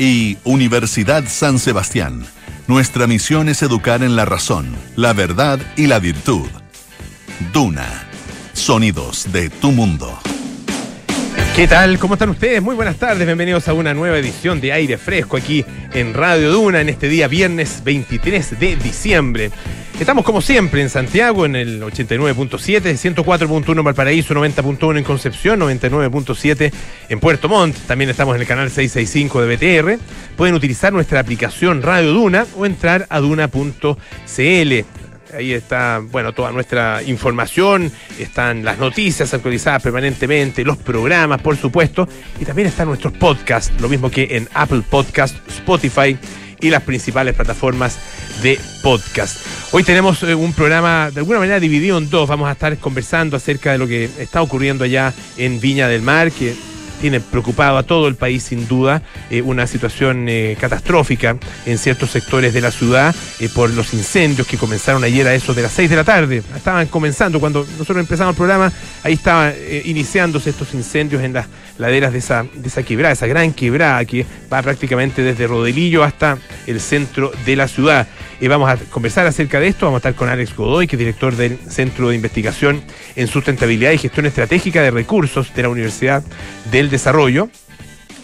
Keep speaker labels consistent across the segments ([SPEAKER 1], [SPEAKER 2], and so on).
[SPEAKER 1] y Universidad San Sebastián. Nuestra misión es educar en la razón, la verdad y la virtud. Duna. Sonidos de tu mundo.
[SPEAKER 2] ¿Qué tal? ¿Cómo están ustedes? Muy buenas tardes, bienvenidos a una nueva edición de Aire Fresco aquí en Radio Duna en este día viernes 23 de diciembre. Estamos como siempre en Santiago en el 89.7, 104.1 en Valparaíso, 90.1 en Concepción, 99.7 en Puerto Montt. También estamos en el canal 665 de BTR. Pueden utilizar nuestra aplicación Radio Duna o entrar a duna.cl. Ahí está, bueno, toda nuestra información, están las noticias actualizadas permanentemente, los programas, por supuesto, y también están nuestros podcasts, lo mismo que en Apple Podcast, Spotify y las principales plataformas de podcast. Hoy tenemos eh, un programa de alguna manera dividido en dos. Vamos a estar conversando acerca de lo que está ocurriendo allá en Viña del Mar, tiene preocupado a todo el país sin duda, eh, una situación eh, catastrófica en ciertos sectores de la ciudad eh, por los incendios que comenzaron ayer a eso de las 6 de la tarde. Estaban comenzando, cuando nosotros empezamos el programa, ahí estaban iniciándose estos incendios en las laderas de esa, de esa quebrada, esa gran quebrada que va prácticamente desde Rodelillo hasta el centro de la ciudad. Y vamos a conversar acerca de esto. Vamos a estar con Alex Godoy, que es director del Centro de Investigación en Sustentabilidad y Gestión Estratégica de Recursos de la Universidad del Desarrollo.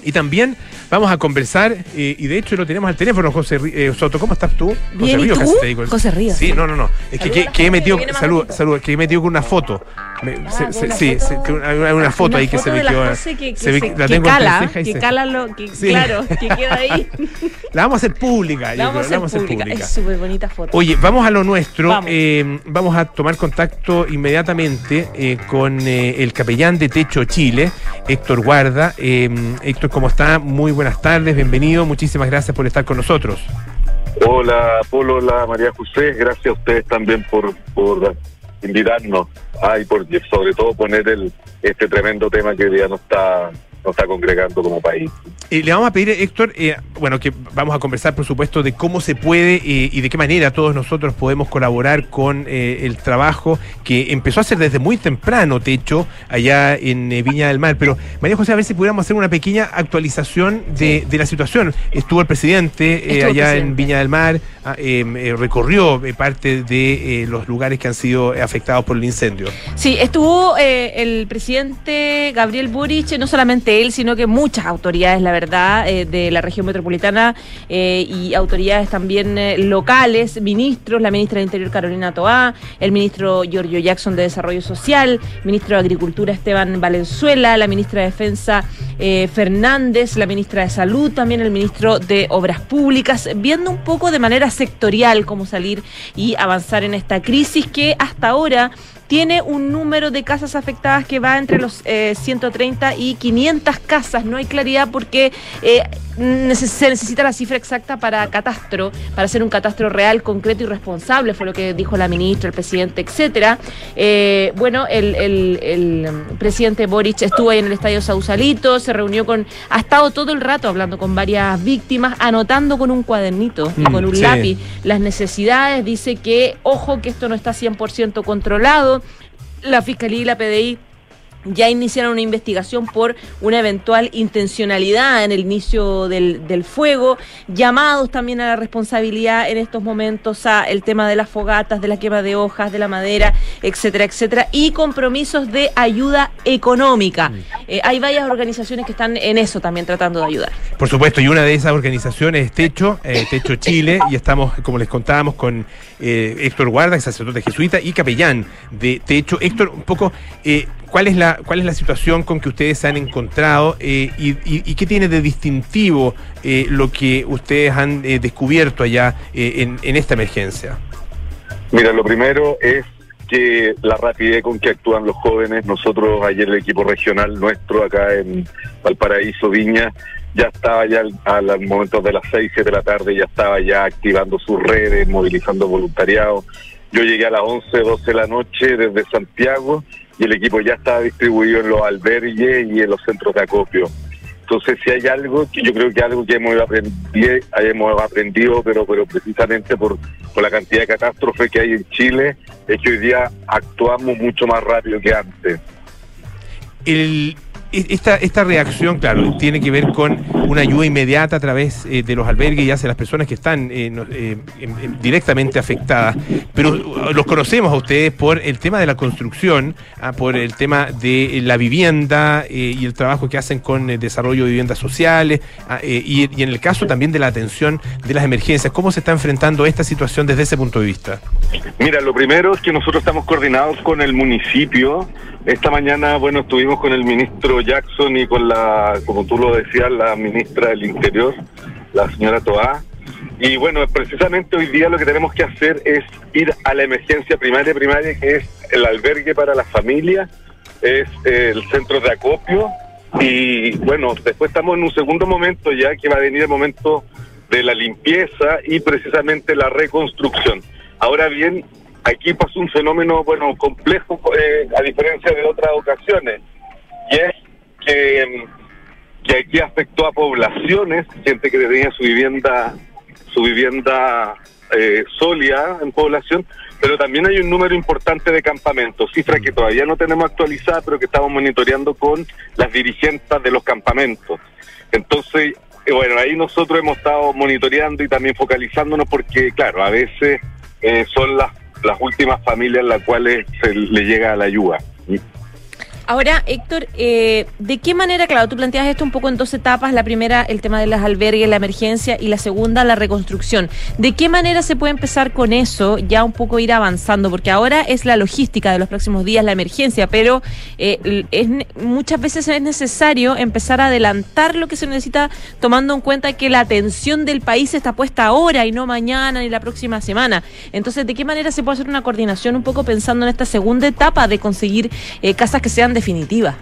[SPEAKER 2] Y también vamos a conversar, eh, y de hecho lo tenemos al teléfono, José eh, Soto. ¿Cómo estás tú?
[SPEAKER 3] Bien,
[SPEAKER 2] José
[SPEAKER 3] ¿y
[SPEAKER 2] Ríos,
[SPEAKER 3] tú?
[SPEAKER 2] casi te digo.
[SPEAKER 3] José Ríos.
[SPEAKER 2] Sí, no, no, no. Es que, que, que he metido,
[SPEAKER 3] viene más
[SPEAKER 2] salud,
[SPEAKER 3] bonito.
[SPEAKER 2] salud, que he metido con una foto. Me- se-
[SPEAKER 3] Ah,
[SPEAKER 2] se-
[SPEAKER 3] una
[SPEAKER 2] sí,
[SPEAKER 3] foto.
[SPEAKER 2] se- que una, una- una foto ahí que se me quedó. Se ve-
[SPEAKER 3] se-
[SPEAKER 2] la tengo entre
[SPEAKER 3] cala,
[SPEAKER 2] ceja y
[SPEAKER 3] que
[SPEAKER 2] ceja.
[SPEAKER 3] cala lo que,
[SPEAKER 2] Sí.
[SPEAKER 3] claro, que queda ahí.
[SPEAKER 2] La vamos a hacer pública. yo
[SPEAKER 3] La vamos
[SPEAKER 2] creo,
[SPEAKER 3] a hacer pública. Es súper bonita foto.
[SPEAKER 2] Oye, vamos a lo nuestro.
[SPEAKER 3] Vamos.
[SPEAKER 2] Eh, vamos a tomar contacto inmediatamente eh, con eh, el capellán de Techo Chile, Héctor Guarda. Eh, Héctor, ¿cómo está? Muy buenas tardes, bienvenido. Muchísimas gracias por estar con nosotros.
[SPEAKER 4] Hola, Polo, hola, María José. Gracias a ustedes también por, por invitarnos ah, y por sobre todo poner el, este tremendo tema que día nos está, nos está congregando como país.
[SPEAKER 2] Eh, le vamos a pedir, Héctor, eh, bueno, que vamos a conversar, por supuesto, de cómo se puede eh, y de qué manera todos nosotros podemos colaborar con eh, el trabajo que empezó a hacer desde muy temprano, Techo, allá en eh, Viña del Mar. Pero, María José, a ver si pudiéramos hacer una pequeña actualización de, de la situación. Estuvo el presidente eh,
[SPEAKER 3] Estuvo
[SPEAKER 2] allá en. Viña del Mar, ah, eh, eh, recorrió eh, parte de eh, los lugares que han sido afectados por el incendio.
[SPEAKER 3] Sí, estuvo eh, el presidente Gabriel Boric, no solamente sino que muchas autoridades, la verdad, eh, de la región metropolitana eh, y autoridades también eh, locales, ministros, la ministra de Interior Carolina Toá, el ministro Giorgio Jackson de Desarrollo Social, ministro de Agricultura Esteban Valenzuela, la ministra de Defensa Fernández, la ministra de Salud, también el ministro de Obras Públicas, viendo un poco de manera sectorial cómo salir y avanzar en esta crisis que hasta ahora tiene un número de casas afectadas que va entre los eh, 130 y 500 casas. No hay claridad porque eh, se necesita la cifra exacta para catastro, para hacer un catastro real, concreto y responsable, fue lo que dijo la ministra, el presidente, etcétera. Eh, bueno, el, el- el, presidente Boric estuvo ahí en el estadio Sausalito, se reunió con, ha estado todo el rato hablando con varias víctimas, anotando con un cuadernito y
[SPEAKER 2] Mm,
[SPEAKER 3] con un
[SPEAKER 2] sí.
[SPEAKER 3] lápiz las necesidades, dice que, ojo, que esto no está 100% controlado. La Fiscalía y la PDI ya iniciaron una investigación por una eventual intencionalidad en el inicio del, del fuego, llamados también a la responsabilidad en estos momentos a el tema de las fogatas, de la quema de hojas, de la madera, etcétera, etcétera, y compromisos de ayuda económica. Eh, hay varias organizaciones que están en eso también tratando de ayudar.
[SPEAKER 2] Por supuesto, y una de esas organizaciones es Techo, eh, Techo Chile, y estamos, como les contábamos, con eh, Héctor Guarda, sacerdote jesuita y capellán de Techo. Héctor, un poco, eh, ¿cuál, es la, ¿cuál es la situación con que ustedes se han encontrado eh, y, y- qué tiene de distintivo eh, lo que ustedes han eh, descubierto allá eh, en, esta emergencia?
[SPEAKER 4] Mira, lo primero es que la rapidez con que actúan los jóvenes, nosotros ayer el equipo regional nuestro acá en Valparaíso, Viña, ya estaba ya al- al momento de las 6, 7 de la tarde, ya estaba ya activando sus redes, movilizando voluntariado. Yo llegué a las 11, 12 de la noche desde Santiago y el equipo ya estaba distribuido en los albergues y en los centros de acopio. Entonces, si hay algo, yo creo que algo que hemos aprendido, hemos aprendido pero, pero precisamente por, por la cantidad de catástrofes que hay en Chile, es que hoy día actuamos mucho más rápido que antes.
[SPEAKER 2] El, esta, reacción, claro, tiene que ver con una ayuda inmediata a través eh, de los albergues y hacia las personas que están eh, directamente afectadas. Pero uh, los conocemos a ustedes por el tema de la construcción, ah, por el tema de la vivienda y el trabajo que hacen con el desarrollo de viviendas sociales ah, y, y en el caso también de la atención de las emergencias. ¿Cómo se está enfrentando esta situación desde ese punto de vista?
[SPEAKER 4] Mira, lo primero es que nosotros estamos coordinados con el municipio esta mañana, bueno, estuvimos con el ministro Jackson y con la, como tú lo decías, la ministra del Interior, la señora Toá. Y bueno, precisamente hoy día lo que tenemos que hacer es ir a la emergencia primaria, primaria, que es el albergue para las familias, es el centro de acopio. Y bueno, después estamos en un segundo momento ya que va a venir el momento de la limpieza y precisamente la reconstrucción. Ahora bien, aquí pasó un fenómeno, bueno, complejo eh, a diferencia de otras ocasiones, y es que, que, aquí afectó a poblaciones, gente que tenía su vivienda, su vivienda eh, sólida en población, pero también hay un número importante de campamentos, cifra que todavía no tenemos actualizada, pero que estamos monitoreando con las dirigentes de los campamentos. Entonces, eh, bueno, ahí nosotros hemos estado monitoreando y también focalizándonos porque, claro, a veces eh, son las las últimas familias a las cuales se le llega la ayuda.
[SPEAKER 3] Ahora, Héctor, eh, ¿de qué manera, claro, tú planteas esto un poco en dos etapas, la primera, el tema de las albergues, la emergencia, y la segunda, la reconstrucción. ¿De qué manera se puede empezar con eso, ya un poco ir avanzando? Porque ahora es la logística de los próximos días, la emergencia, pero eh, es, muchas veces es necesario empezar a adelantar lo que se necesita, tomando en cuenta que la atención del país está puesta ahora y no mañana ni la próxima semana. Entonces, ¿de qué manera se puede hacer una coordinación un poco pensando en esta segunda etapa de conseguir eh, casas que sean definitiva?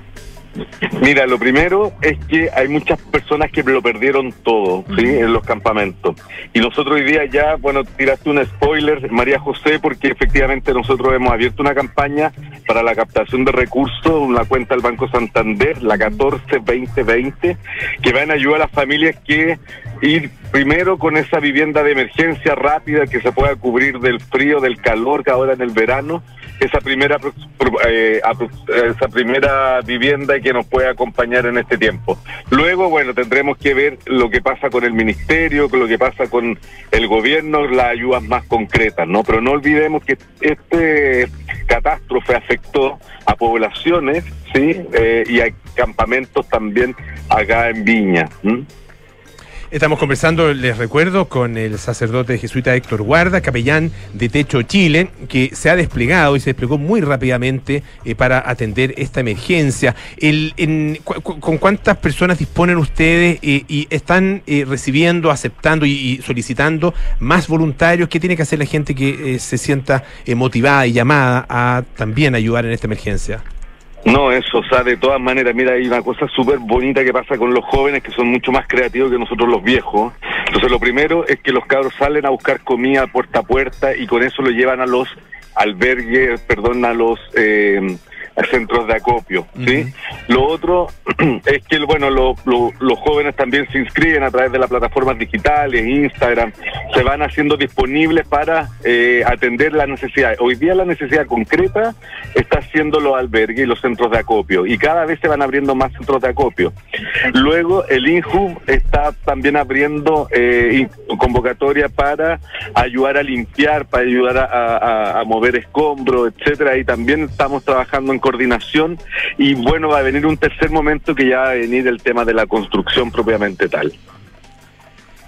[SPEAKER 4] Mira, lo primero es que hay muchas personas que lo perdieron todo, ¿sí? En los campamentos. Y nosotros hoy día ya, bueno, tiraste un spoiler, María José, porque efectivamente nosotros hemos abierto una campaña para la captación de recursos, una cuenta del Banco Santander, la 14-2020, que va en ayuda a las familias que ir primero con esa vivienda de emergencia rápida que se pueda cubrir del frío, del calor que ahora en el verano, esa primera eh, esa primera vivienda que nos puede acompañar en este tiempo. Luego, bueno, tendremos que ver lo que pasa con el ministerio, lo que pasa con el gobierno, las ayudas más concretas, ¿no? Pero no olvidemos que este catástrofe afectó a poblaciones, ¿sí? Eh, y a campamentos también acá en Viña.
[SPEAKER 2] Estamos conversando, les recuerdo, con el sacerdote jesuita Héctor Guarda, capellán de Techo Chile, que se ha desplegado y se desplegó muy rápidamente eh, para atender esta emergencia. ¿Con cuántas personas disponen ustedes eh, y están eh, recibiendo, aceptando y, solicitando más voluntarios? ¿Qué tiene que hacer la gente que se sienta motivada y llamada a también ayudar en esta emergencia?
[SPEAKER 4] No, eso, o sea, de todas maneras, mira, hay una cosa súper bonita que pasa con los jóvenes que son mucho más creativos que nosotros los viejos. Entonces, lo primero es que los cabros salen a buscar comida puerta a puerta y con eso lo llevan a los albergues, perdón, a los... Eh, centros de acopio. ¿sí? Lo otro es que bueno, los jóvenes también se inscriben a través de las plataformas digitales, Instagram, se van haciendo disponibles para eh, atender las necesidades. Hoy día la necesidad concreta está siendo los albergues y los centros de acopio y cada vez se van abriendo más centros de acopio. Luego el INJU está también abriendo eh, convocatoria para ayudar a limpiar, para ayudar a, a mover escombros, etcétera, y también estamos trabajando en coordinación y bueno, va a venir un tercer momento que ya va a venir el tema de la construcción propiamente tal.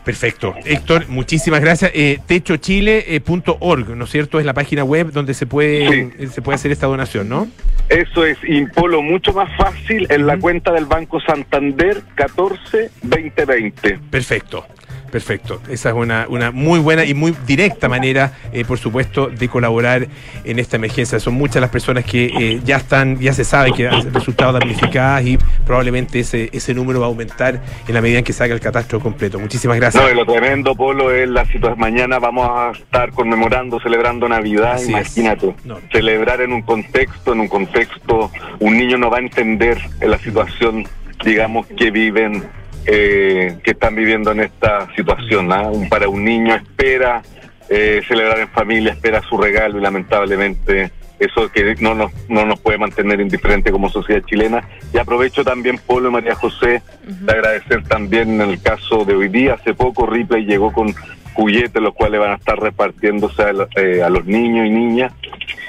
[SPEAKER 2] Perfecto. Héctor, muchísimas gracias. Eh, techochile.org, ¿no es cierto? Es la página web donde se puede, se puede hacer esta donación, ¿no?
[SPEAKER 4] Eso es, Impolo, mucho más fácil en la cuenta del Banco Santander 14 2020.
[SPEAKER 2] Perfecto. Perfecto. Esa es una, una muy buena y muy directa manera, eh, por supuesto, de colaborar en esta emergencia. Son muchas las personas que eh, ya están, ya se sabe que han resultado damnificadas y probablemente ese, ese número va a aumentar en la medida en que salga el catastro completo. Muchísimas gracias.
[SPEAKER 4] No, lo tremendo, Polo, es la situación. Mañana vamos a estar conmemorando, celebrando Navidad. Imagínate. Celebrar en un contexto, en un contexto, un niño no va a entender la situación, digamos, que viven eh, que están viviendo en esta situación. ¿ah? Para un niño espera eh, celebrar en familia, espera su regalo y lamentablemente eso que no nos, no nos puede mantener indiferente como sociedad chilena. Y aprovecho también, Polo y María José, de agradecer también en el caso de hoy día, hace poco Ripley llegó con juguetes, los cuales van a estar repartiéndose a, eh, a los niños y niñas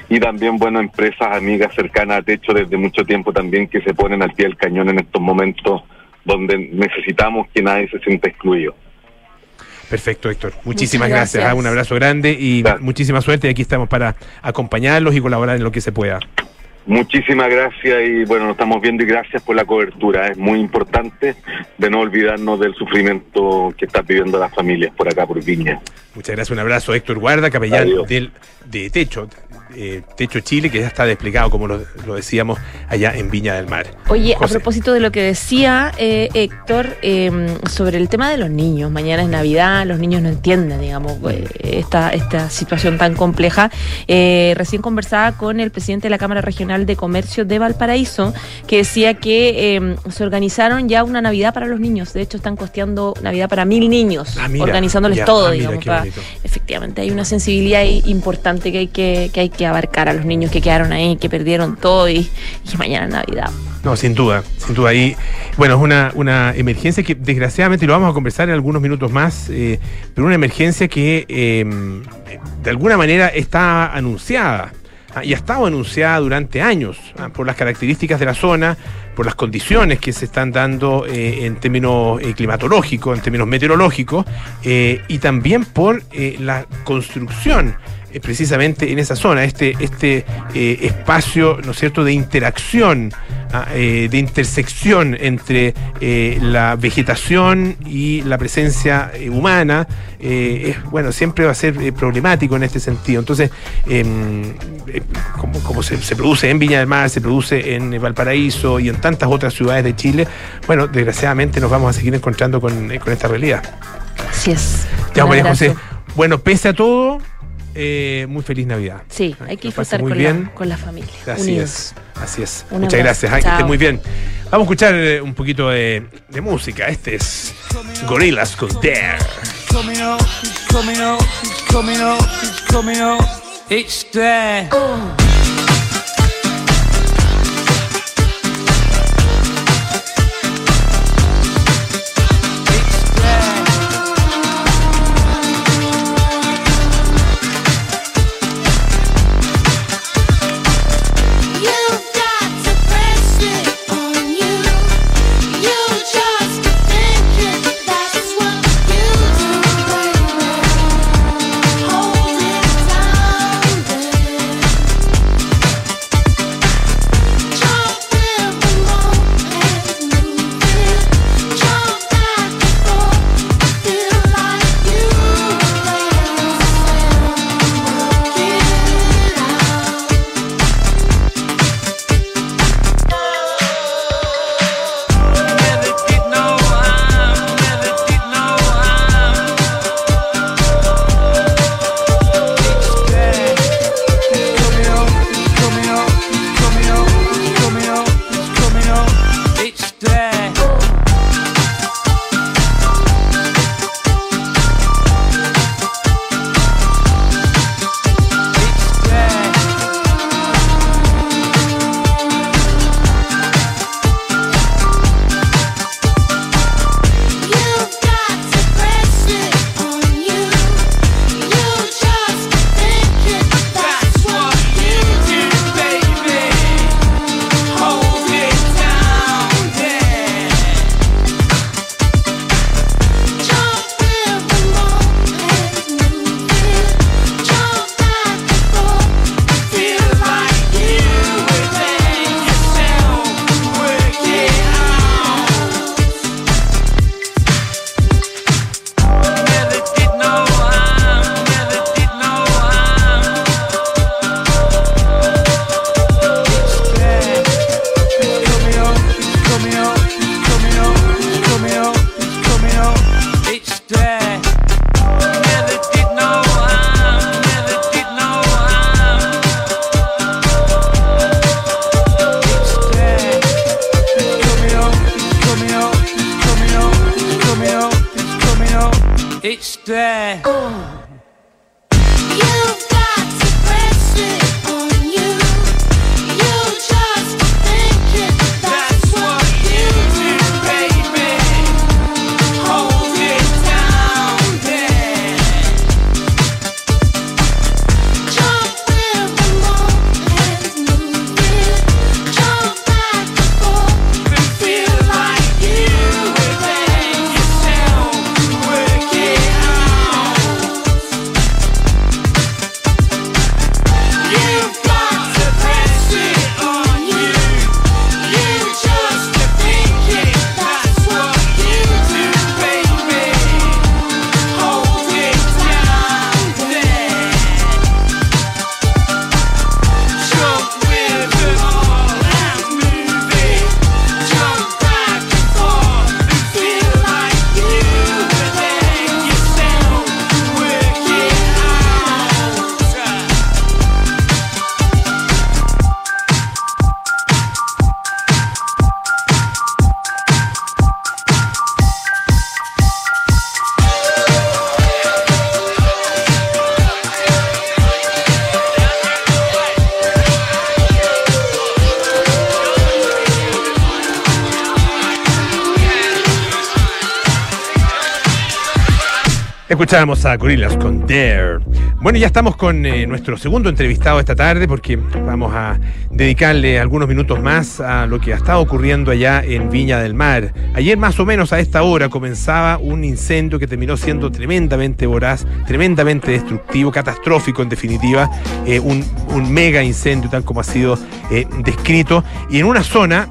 [SPEAKER 4] y también, bueno, empresas amigas cercanas a Techo desde mucho tiempo también que se ponen al pie del cañón en estos momentos donde necesitamos que nadie se sienta excluido.
[SPEAKER 2] Perfecto, Héctor. Muchísimas gracias. ¿ah? Un abrazo grande y muchísima suerte. Y aquí estamos para acompañarlos y colaborar en lo que se pueda.
[SPEAKER 4] Muchísimas gracias y bueno, nos estamos viendo y gracias por la cobertura. Es muy importante de no olvidarnos del sufrimiento que están viviendo las familias por acá, por Viña.
[SPEAKER 2] Muchas gracias. Un abrazo, Héctor Guarda, capellán del, de Techo, eh, Techo Chile, que ya está desplegado, como lo, decíamos, allá en Viña del Mar.
[SPEAKER 3] Oye, a propósito de lo que decía eh, Héctor em, sobre el tema de los niños, mañana es Navidad, los niños no entienden, digamos, eh, esta, esta situación tan compleja. recién conversaba con el presidente de la Cámara Regional de Comercio de Valparaíso, que decía que em, se organizaron ya una Navidad para los niños. De hecho, están costeando Navidad para mil niños, ah, organizándoles todo, ah, digamos. efectivamente, hay una sensibilidad importante que hay que, que hay que abarcar a los niños que quedaron ahí, que perdieron todo y, y mañana Navidad.
[SPEAKER 2] No, sin duda, sin duda. Y bueno, es una, una emergencia que desgraciadamente lo vamos a conversar en algunos minutos más, eh, pero una emergencia que em, de alguna manera está anunciada ah, y ha estado anunciada durante años ah, por las características de la zona, por las condiciones que se están dando eh, en términos eh, climatológicos, en términos meteorológicos, y también por la construcción eh, precisamente en esa zona, este, este eh, espacio, ¿no es cierto?, de interacción, ah, eh, de intersección entre la vegetación y la presencia humana, es, bueno, siempre va a ser problemático en este sentido. Entonces, em, como, se, produce en Viña del Mar, se produce en Valparaíso y en tantas otras ciudades de Chile, bueno, desgraciadamente nos vamos a seguir encontrando con, esta realidad.
[SPEAKER 3] Así es.
[SPEAKER 2] Ya, María José. Bueno, pese a todo, eh, muy feliz Navidad.
[SPEAKER 3] Sí, hay que disfrutar con, La, con la familia.
[SPEAKER 2] Así es, así es. Muchas gracias, que esté muy bien. Vamos a escuchar eh, un poquito de, de música. Este es Gorillas con Dare. It's there. Escuchábamos a Gorillaz con Dare. Bueno, ya estamos con eh, nuestro segundo entrevistado esta tarde porque vamos a dedicarle algunos minutos más a lo que ha estado ocurriendo allá en Viña del Mar. Ayer más o menos a esta hora comenzaba un incendio que terminó siendo tremendamente voraz, tremendamente destructivo, catastrófico en definitiva, eh, un, mega incendio tal como ha sido eh, descrito y en una zona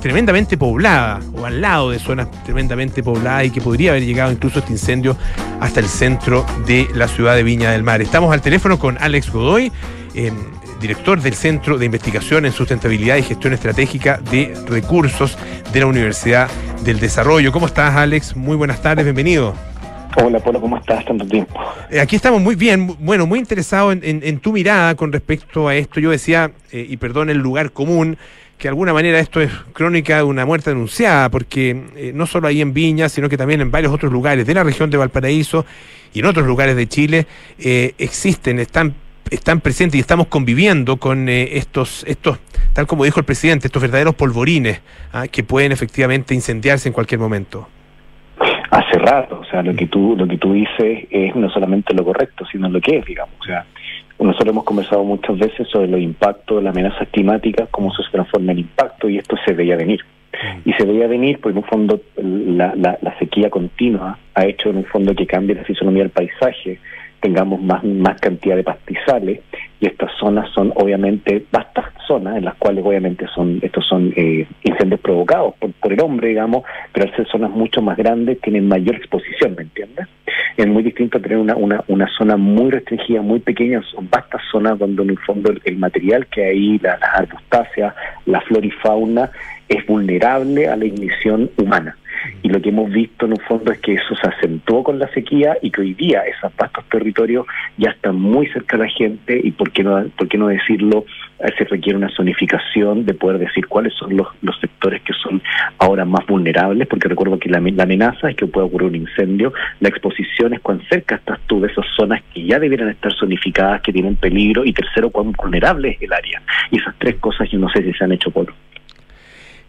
[SPEAKER 2] tremendamente poblada o al lado de zonas tremendamente pobladas y que podría haber llegado incluso este incendio hasta el centro de la ciudad de Viña del Mar. Estamos al teléfono con Alex Godoy, eh, director del Centro de Investigación en Sustentabilidad y Gestión Estratégica de Recursos de la Universidad del Desarrollo. ¿Cómo estás, Alex? Muy buenas tardes, bienvenido.
[SPEAKER 5] Hola, Polo, ¿cómo estás? Tanto tiempo.
[SPEAKER 2] Eh, aquí estamos muy bien, bueno, muy interesado en, tu mirada con respecto a esto. Yo decía, eh, y perdón el lugar común, que de alguna manera esto es crónica de una muerte anunciada, porque eh, no solo ahí en Viña, sino que también en varios otros lugares de la región de Valparaíso y en otros lugares de Chile eh, existen, están están presentes y estamos conviviendo con eh, estos, estos, tal como dijo el presidente, estos verdaderos polvorines ah, que pueden efectivamente incendiarse en cualquier momento.
[SPEAKER 5] Hace rato, o sea, lo que tú, lo que tú dices es no solamente lo correcto, sino lo que es, digamos. O sea, nosotros hemos conversado muchas veces sobre los impactos las amenazas climáticas, cómo se transforma en impacto, y esto se veía venir. Mm. Y se veía venir porque en un fondo la, la, la sequía continua ha hecho en un fondo que cambie la fisonomía del paisaje, tengamos más, más cantidad de pastizales y estas zonas son obviamente vastas zonas en las cuales obviamente son estos son eh, incendios provocados por, por, el hombre digamos pero al ser zonas mucho más grandes tienen mayor exposición ¿me entiendes? Es muy distinto tener una, una, una zona muy restringida muy pequeña son vastas zonas donde en el fondo el, material que hay las arbustáceas la flora y fauna es vulnerable a la ignición humana y lo que hemos visto en un fondo es que eso se acentuó con la sequía y que hoy día esos vastos territorios ya están muy cerca de la gente y por qué no, por no decirlo, se requiere una zonificación de poder decir cuáles son los, los sectores que son ahora más vulnerables, porque recuerdo que la, la amenaza es que pueda ocurrir un incendio, la exposición es cuán cerca estás tú de esas zonas que ya debieran estar zonificadas, que tienen peligro, y tercero, cuán vulnerable es el área. Y esas tres cosas yo no sé si se han hecho por.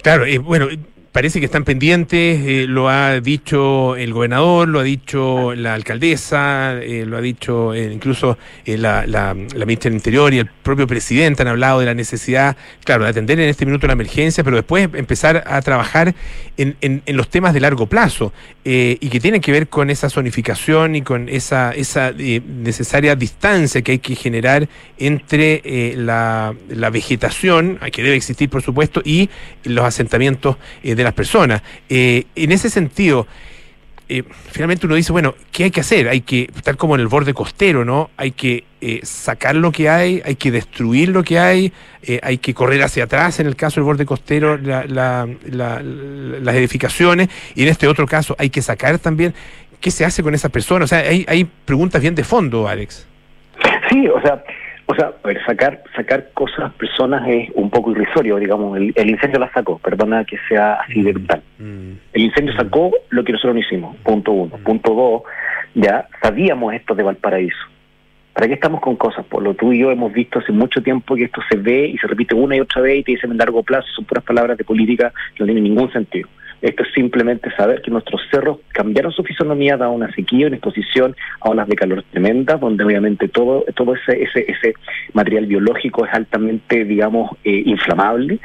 [SPEAKER 2] Claro, y bueno, parece que están pendientes, eh, lo ha dicho el gobernador, lo ha dicho la alcaldesa, eh, lo ha dicho eh, incluso la, la, ministra del Interior y el propio presidente han hablado de la necesidad, claro, de atender en este minuto la emergencia, pero después empezar a trabajar en, en, los temas de largo plazo y que tienen que ver con esa zonificación y con esa, esa necesaria distancia que hay que generar entre la, la vegetación, que debe existir por supuesto, y los asentamientos de las personas. Eh, en ese sentido, eh, finalmente uno dice, bueno, ¿qué hay que hacer? Hay que, estar como en el borde costero, ¿no? Hay que eh, sacar lo que hay, hay que destruir lo que hay, hay que correr hacia atrás, en el caso del borde costero, las edificaciones, y en este otro caso hay que sacar también, ¿qué se hace con esas personas? O sea, hay, hay preguntas bien de fondo, Alex.
[SPEAKER 5] Sí, o sea, o sea, sacar sacar cosas, personas es un poco irrisorio, digamos. El, incendio la sacó, perdona que sea así de brutal. Mm. el incendio sacó lo que nosotros no hicimos, punto uno. Mm. Punto dos, ya sabíamos esto de Valparaíso. ¿Para qué estamos con cosas? Por lo tú y yo hemos visto hace mucho tiempo que esto se ve y se repite una y otra vez y te dicen en largo plazo, son puras palabras de política que no tienen ningún sentido. Esto es simplemente saber que nuestros cerros cambiaron su fisonomía, dado una sequía, una exposición a olas de calor tremendas, donde obviamente todo, todo ese, ese, ese material biológico es altamente, digamos, eh, inflamable,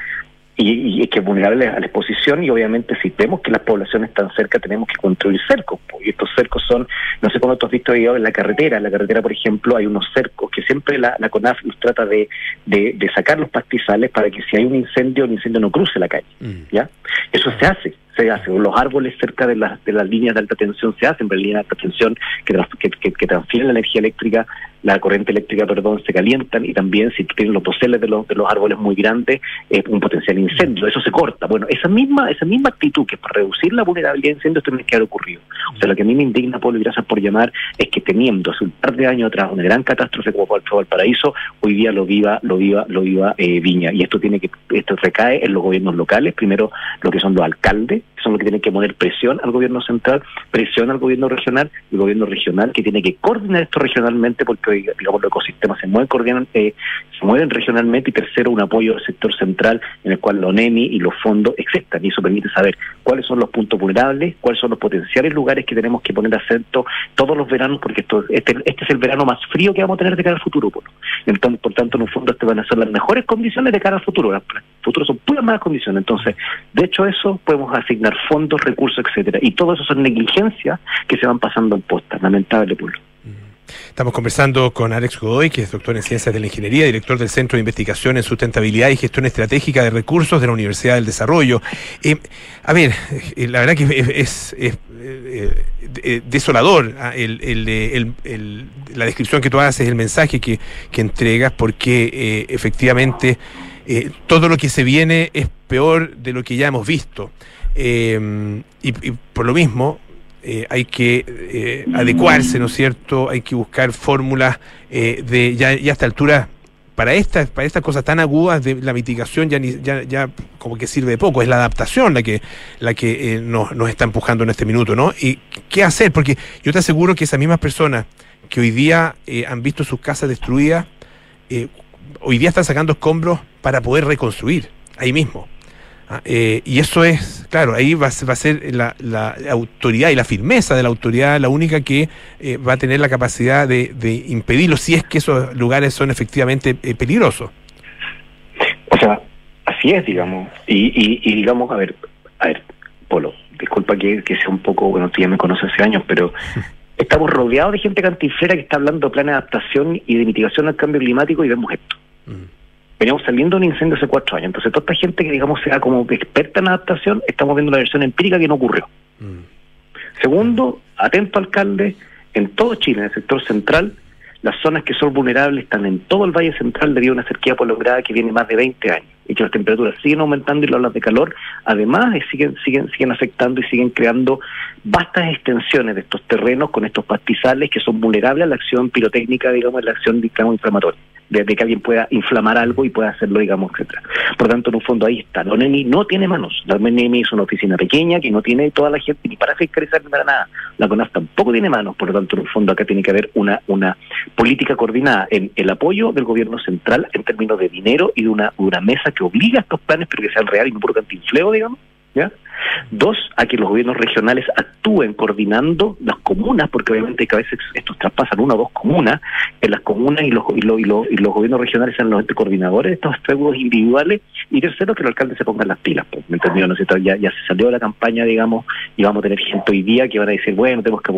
[SPEAKER 5] y, y, que es vulnerable a la exposición y obviamente si vemos que las poblaciones están cerca tenemos que construir cercos y estos cercos son, no sé cómo tú has visto en la carretera, en la carretera por ejemplo hay unos cercos que siempre la, la CONAF nos trata de, de, sacar los pastizales para que si hay un incendio, el incendio no cruce la calle, mm. ¿ya? Eso se hace, se hace. Los árboles cerca de, las de las líneas de alta tensión se hacen, pero líneas de alta tensión que, que, que, transfieren la energía eléctrica, la corriente eléctrica, perdón, se calientan y también si tienen los doseles de los, de los árboles muy grandes, es un potencial incendio. Eso se corta. Bueno, esa misma esa misma actitud que para reducir la vulnerabilidad de incendios tiene que haber ocurrido. O sea, lo que a mí me indigna, Pablo, y gracias por llamar, es que teniendo hace un par de años atrás una gran catástrofe como el Paraíso, hoy día lo viva, lo viva, lo viva eh, Viña. Y esto tiene que, esto recae en los gobiernos locales, primero lo que son los alcaldes, son los que tienen que poner presión al gobierno central, presión al gobierno regional, el gobierno regional que tiene que coordinar esto regionalmente, porque digamos, los ecosistemas se mueven, coordinan, eh, se mueven regionalmente y tercero, un apoyo del sector central en el cual la ONEMI y los fondos existan y eso permite saber cuáles son los puntos vulnerables, cuáles son los potenciales lugares que tenemos que poner acento todos los veranos, porque esto, este, este es el verano más frío que vamos a tener de cara al futuro. Por, entonces, por tanto, en un fondo, este van a ser las mejores condiciones de cara al futuro. Futuros son puras malas condiciones. Entonces, de hecho, eso podemos asignar fondos, recursos, etcétera. Y todo eso son negligencias que se van pasando en posta. Lamentable, pueblo.
[SPEAKER 2] Estamos conversando con Alex Godoy, que es doctor en Ciencias de la Ingeniería, director del Centro de Investigación en Sustentabilidad y Gestión Estratégica de Recursos de la Universidad del Desarrollo. Eh, a ver, eh, la verdad que es, eh, desolador ah, la descripción que tú haces, el mensaje que, entregas, porque efectivamente todo lo que se viene es peor de lo que ya hemos visto. y por lo mismo, eh, hay que eh, adecuarse, ¿no es cierto? Hay que buscar fórmulas eh, de ya, ya a esta altura para estas para estas cosas tan agudas de la mitigación ya, ya ya como que sirve de poco es la adaptación la que la que nos, nos está empujando en este minuto no y qué hacer porque yo te aseguro que esas mismas personas que hoy día han visto sus casas destruidas hoy día están sacando escombros para poder reconstruir ahí mismo Ah, eh, y eso es, claro, ahí va, va a ser la, la, autoridad y la firmeza de la autoridad la única que eh, va a tener la capacidad de, impedirlo si es que esos lugares son efectivamente eh, peligrosos.
[SPEAKER 5] O sea, así es, digamos. Y, y, digamos, a ver, a ver, Polo, disculpa que, sea un poco, bueno, tú ya me conoces hace años, pero estamos rodeados de gente cantifera que está hablando de plan de adaptación y de mitigación al cambio climático y vemos esto veníamos saliendo de un incendio hace cuatro años. Entonces, toda esta gente que, digamos, sea como experta en adaptación, estamos viendo la versión empírica que no ocurrió. Mm. Segundo, atento alcalde, en todo Chile, en el sector central, las zonas que son vulnerables están en todo el Valle Central debido a una sequía prolongada que viene más de 20 años. Y que las temperaturas siguen aumentando y las olas de calor además siguen siguen siguen afectando y siguen creando vastas extensiones de estos terrenos con estos pastizales que son vulnerables a la acción pirotécnica, digamos, a la acción digamos, inflamatoria de, que alguien pueda inflamar algo y pueda hacerlo, digamos, etcétera. Por tanto, en un fondo ahí está. La ONEMI no tiene manos. La ONEMI es una oficina pequeña que no tiene toda la gente ni para fiscalizar ni para nada. La CONAF tampoco tiene manos. Por lo tanto, en un fondo acá tiene que haber una, una política coordinada en el apoyo del gobierno central en términos de dinero y de una, una mesa que obliga a estos planes, pero que sean reales y no por cantinfleo, digamos, ¿ya? Dos, a que los gobiernos regionales actúen coordinando las comunas, porque obviamente que a veces estos traspasan una o dos comunas, en las comunas y los, y los, y los, y los gobiernos regionales sean los coordinadores de estos estragos individuales. Y tercero, que los alcaldes se pongan las pilas, pues, ¿me entendió? ¿No ya, ya se salió la campaña, digamos, y vamos a tener gente hoy día que van a decir, bueno, tenemos que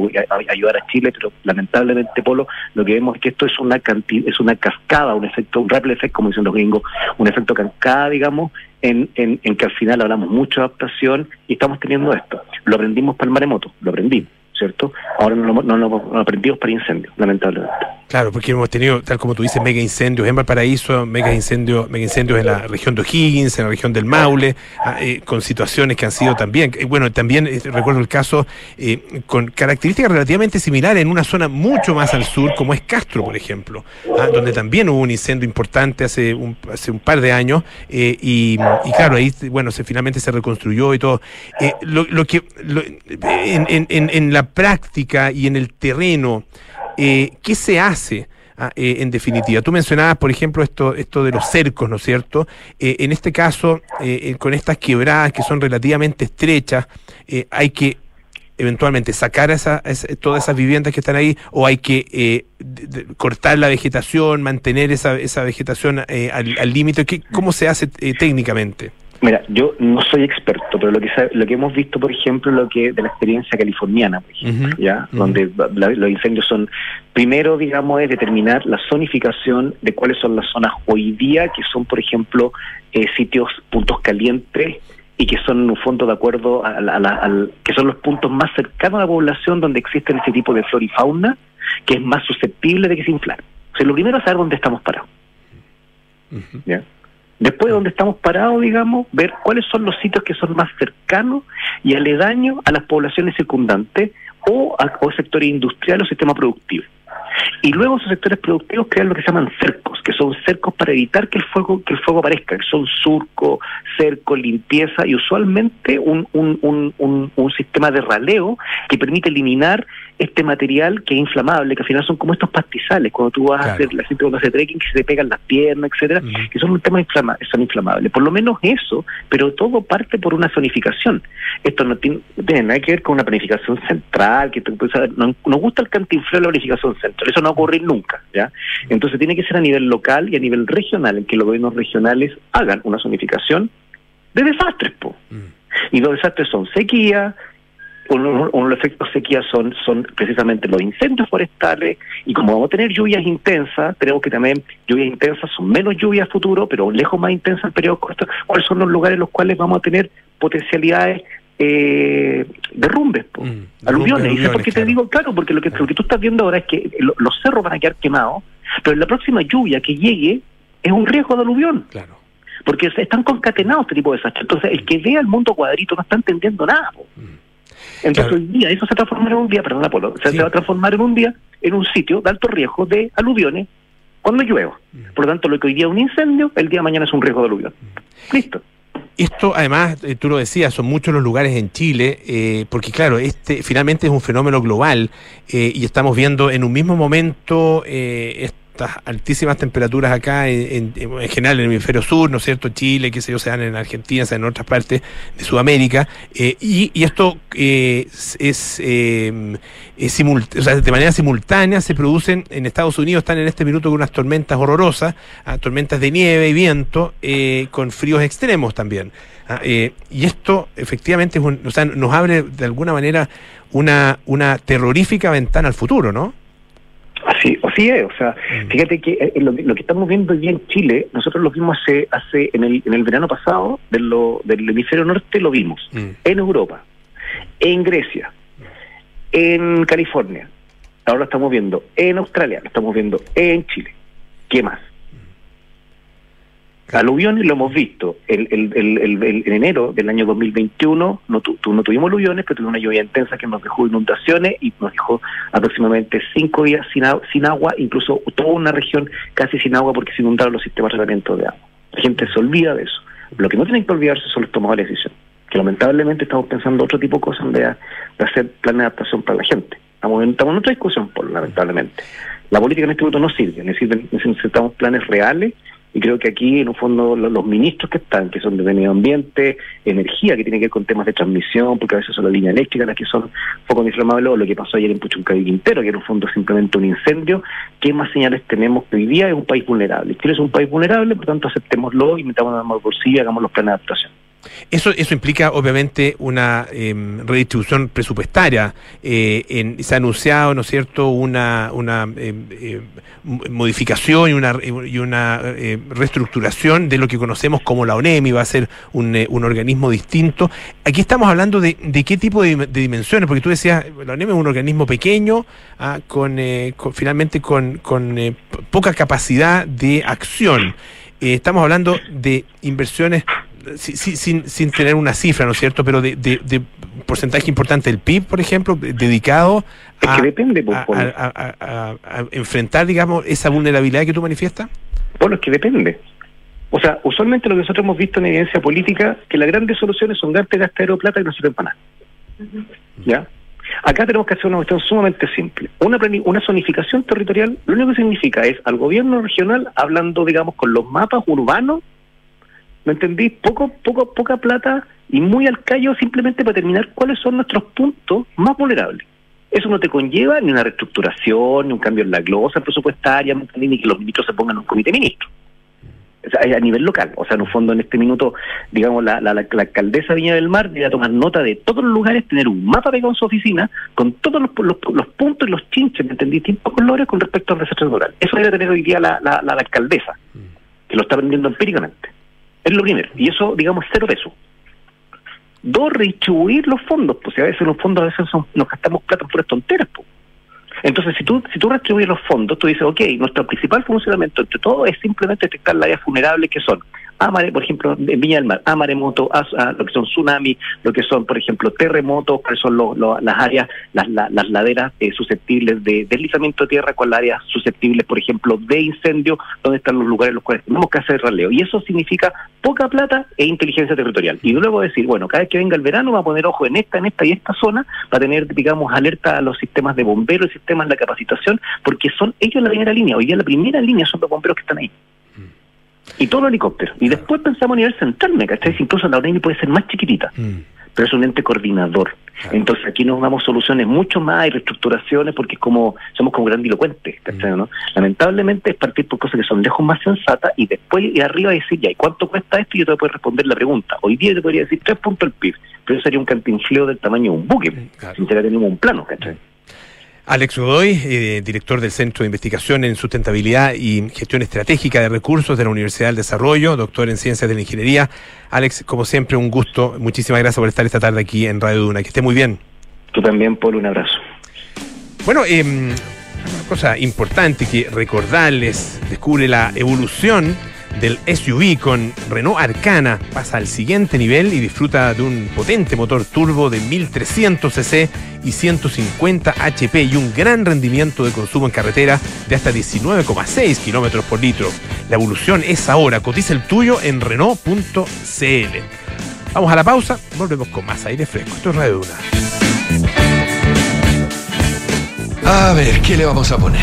[SPEAKER 5] ayudar a Chile, pero lamentablemente, Polo, lo que vemos es que esto es una cantidad, es una cascada, un efecto, un rappel effect, como dicen los gringos, un efecto cascada, digamos, en, en, en, que al final hablamos mucho de adaptación y estamos teniendo esto. Lo aprendimos para el maremoto, lo aprendimos. ¿Cierto? Ahora no lo, no lo aprendimos para incendios, lamentablemente.
[SPEAKER 2] Claro, porque hemos tenido, tal como tú dices, mega incendios en Valparaíso, mega incendios, mega incendios en la región de O'Higgins, en la región del Maule, ah, eh, con situaciones que han sido también, eh, bueno, también eh, recuerdo el caso con características relativamente similares en una zona mucho más al sur, como es Castro, por ejemplo, ah, donde también hubo un incendio importante hace un, hace un par de años, y, claro, ahí, bueno, se finalmente se reconstruyó y todo. Lo, que en, en, en la práctica y en el terreno, eh, ¿qué se hace? Ah, eh, en definitiva. Tú mencionabas, por ejemplo, esto, esto de los cercos, ¿no es cierto? Eh, en este caso, con estas quebradas que son relativamente estrechas, hay que eventualmente sacar esa, todas esas viviendas que están ahí o hay que cortar la vegetación, mantener esa, esa vegetación al límite. ¿Cómo se hace técnicamente?
[SPEAKER 5] Mira, yo no soy experto, pero lo que lo que hemos visto, por ejemplo, lo que de la experiencia californiana, por ejemplo, ya, donde los incendios son primero, digamos, es determinar la zonificación de cuáles son las zonas hoy día que son, por ejemplo, eh, sitios puntos calientes y que son en un fondo de acuerdo a, al que son los puntos más cercanos a la población donde existen ese tipo de flora y fauna que es más susceptible de que se inflame. O sea, lo primero es saber dónde estamos parados. ¿Ya? Después, donde estamos parados, digamos, ver cuáles son los sitios que son más cercanos y aledaños a las poblaciones circundantes o a sectores industriales o sistema productivo. Y luego esos sectores productivos crean lo que se llaman cercos, que son cercos para evitar que el fuego que el fuego aparezca, que son surco, cerco, limpieza y usualmente un, un, un, un, sistema de raleo que permite eliminar este material que es inflamable, que al final son como estos pastizales, cuando tú vas a hacer la gente cuando hace trekking, que se te pegan las piernas, etcétera, que son un tema inflama, son inflamables. Por lo menos eso, pero todo parte por una zonificación. Esto no tiene, nada que ver con una planificación central, que no, nos gusta el cantinfleo de la planificación central, eso no va a ocurrir nunca, ¿ya? Entonces tiene que ser a nivel local y a nivel regional, en que los gobiernos regionales hagan una zonificación de desastres, po. Y los desastres son sequía, uno, de los efectos sequía son, son precisamente los incendios forestales y como vamos a tener lluvias intensas, tenemos que también lluvias intensas son menos lluvias futuro, pero lejos más intensas en periodos cortos. ¿Cuáles son los lugares en los cuales vamos a tener potencialidades eh, derrumbes, mm, aluviones? ¿Y por qué te digo? Claro, porque lo que, lo que tú estás viendo ahora es que los cerros van a quedar quemados, pero en la próxima lluvia que llegue es un riesgo de aluvión.
[SPEAKER 2] Claro
[SPEAKER 5] porque están concatenados este tipo de desastres. Entonces, el que vea el mundo cuadrito no está entendiendo nada. Mm. Entonces hoy día eso se transforma en un día, perdón Apolo, se va a transformar en un día en un sitio de alto riesgo de aluviones cuando llueva. Mm. Por lo tanto, lo que hoy día es un incendio, el día de mañana es un riesgo de aluvión. Mm. Listo.
[SPEAKER 2] Esto, además, eh, tú lo decías, son muchos los lugares en Chile, eh, porque claro, este finalmente es un fenómeno global eh, y estamos viendo en un mismo momento eh, estas altísimas temperaturas acá, en, general en el hemisferio sur, ¿no es cierto? Chile, que se yo, se dan en Argentina, se dan en otras partes de Sudamérica, eh, y, esto eh, es, eh, de manera simultánea se producen en Estados Unidos, están en este minuto con unas tormentas horrorosas, ah, tormentas de nieve y viento, con fríos extremos también. Ah, y esto efectivamente nos abre de alguna manera una, una terrorífica ventana al futuro, ¿no?
[SPEAKER 5] Así, así es, o sea, mm. fíjate que eh, lo, que estamos viendo hoy en Chile, nosotros lo vimos hace, hace en, el, en el verano pasado, de lo, del hemisferio norte lo vimos, mm. en Europa, en Grecia, en California, ahora lo estamos viendo en Australia, lo estamos viendo en Chile. ¿Qué más? Aluviones lo hemos visto. El, el, el, en enero del año 2021 no, tu, no tuvimos aluviones, pero tuvimos una lluvia intensa que nos dejó inundaciones y nos dejó aproximadamente cinco días sin, sin agua, incluso toda una región casi sin agua porque se inundaron los sistemas de tratamiento de agua. La gente se olvida de eso. Lo que no tienen que olvidarse son los tomadores de decisión. Que lamentablemente estamos pensando otro tipo de cosas de, hacer plan de adaptación para la gente. Estamos en, estamos en otra discusión, por, lamentablemente. La política en este momento no sirve. necesitamos planes reales y creo que aquí, en un fondo, los, ministros que están, que son de medio ambiente, energía, que tiene que ver con temas de transmisión, porque a veces son las líneas eléctricas las que son focos inflamables, o lo que pasó ayer en Puchuncaví Quintero, que en un fondo simplemente un incendio, ¿qué más señales tenemos que hoy día es un país vulnerable? Chile es un país vulnerable, por tanto aceptémoslo y metamos la bolsillo y hagamos los planes de adaptación.
[SPEAKER 2] Eso, eso implica obviamente una em, redistribución presupuestaria. Eh, se ha anunciado, ¿no es cierto?, una, una em, em, modificación y una, y una eh, reestructuración de lo que conocemos como la ONEMI, va a ser un, eh, un organismo distinto. Aquí estamos hablando de, de qué tipo de, dimensiones, porque tú decías, la ONEMI es un organismo pequeño, ah, con, finalmente con, con poca capacidad de acción. Estamos hablando de inversiones sin, sin tener una cifra, ¿no es cierto? Pero de, de, porcentaje importante del PIB, por ejemplo, dedicado
[SPEAKER 5] a, depende, pues,
[SPEAKER 2] a, enfrentar, digamos, esa vulnerabilidad que tú manifiestas.
[SPEAKER 5] Bueno, es que depende. O sea, usualmente lo que nosotros hemos visto en evidencia política, que las grandes soluciones son darte gastadero plata y no sirven para nada. ¿Ya? Acá tenemos que hacer una cuestión sumamente simple. Una, una zonificación territorial lo único que significa es al gobierno regional hablando, digamos, con los mapas urbanos ¿Me entendí? Poco, poco, poca plata y muy al callo simplemente para determinar cuáles son nuestros puntos más vulnerables. Eso no te conlleva ni una reestructuración, ni un cambio en la glosa presupuestaria, ni que los ministros se pongan en un comité de ministros. A nivel local. O sea, en un fondo, en este minuto, digamos, la, alcaldesa Viña del Mar debe tomar nota de todos los lugares, tener un mapa pegado en su oficina con todos los, los, puntos y los chinches, ¿me entendí? Tiempos colores con respecto al desastre natural. Eso debe tener hoy día la, la, la alcaldesa, que lo está aprendiendo empíricamente. Es lo primero. Y eso, digamos, cero peso. Dos, redistribuir los fondos. Pues a veces los fondos a veces nos gastamos plata en puras tonteras. Pues. Entonces, si tú, si tú redistribuyes los fondos, tú dices, ok, nuestro principal funcionamiento entre todo es simplemente detectar las áreas vulnerables que son a por ejemplo, en Viña del Mar, a maremoto, a, a lo que son tsunamis, lo que son, por ejemplo, terremotos, cuáles son lo- lo- las áreas, las, la- las laderas eh, susceptibles de deslizamiento de tierra, con las áreas susceptibles, por ejemplo, de incendio, donde están los lugares en los cuales tenemos que hacer raleo. Y eso significa poca plata e inteligencia territorial. Y luego decir, bueno, cada vez que venga el verano va a poner ojo en esta, en esta y esta zona, para tener, digamos, alerta a los sistemas de bomberos, sistemas de capacitación, porque son ellos la primera línea. Hoy día la primera línea son los bomberos que están ahí. Y todos los helicópteros. Y después pensamos a nivel central, ¿me cachai? Si Incluso la ONU puede ser más chiquitita,
[SPEAKER 2] Mm.
[SPEAKER 5] pero es un ente coordinador. Entonces aquí nos damos soluciones mucho más y reestructuraciones porque es como somos como grandilocuentes, ¿cachai? ¿no? Lamentablemente es partir por cosas que son lejos más sensatas y después ir arriba y decir, ya, ¿y cuánto cuesta esto? Y yo te voy a responder la pregunta. Hoy día te podría decir tres puntos el PIB, pero eso sería un cantinfleo del tamaño de un buque,
[SPEAKER 2] Claro.
[SPEAKER 5] sin tenemos un plano, ¿cachai?
[SPEAKER 2] Alex Godoy, eh, director del Centro de Investigación en Sustentabilidad y Gestión Estratégica de Recursos de la Universidad del Desarrollo, doctor en Ciencias de la Ingeniería. Alex, como siempre, un gusto. Muchísimas gracias por estar esta tarde aquí en Radio Duna. Que esté muy bien.
[SPEAKER 5] Tú también, Paul, un abrazo.
[SPEAKER 2] Bueno, eh, una cosa importante que recordarles, descubre la evolución del SUV con Renault Arcana, pasa al siguiente nivel y disfruta de un potente motor turbo de 1300 cc y 150 HP y un gran rendimiento de consumo en carretera de hasta 19,6 kilómetros por litro. La evolución es ahora, cotiza el tuyo en Renault.cl. Vamos a la pausa, volvemos con más aire fresco. Esto es Radio Duna.
[SPEAKER 6] A ver, ¿qué le vamos a poner?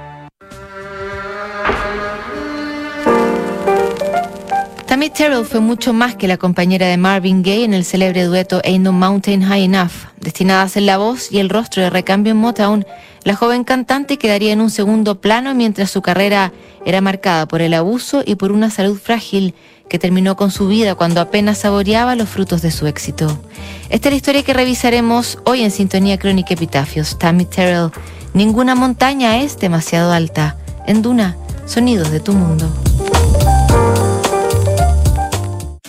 [SPEAKER 7] Tammy Terrell fue mucho más que la compañera de Marvin Gaye en el célebre dueto Ain't No Mountain High Enough. Destinada a ser la voz y el rostro de recambio en Motown, la joven cantante quedaría en un segundo plano mientras su carrera era marcada por el abuso y por una salud frágil que terminó con su vida cuando apenas saboreaba los frutos de su éxito. Esta es la historia que revisaremos hoy en Sintonía Crónica Epitafios. Tammy Terrell, ninguna montaña es demasiado alta. En Duna, sonidos de tu mundo.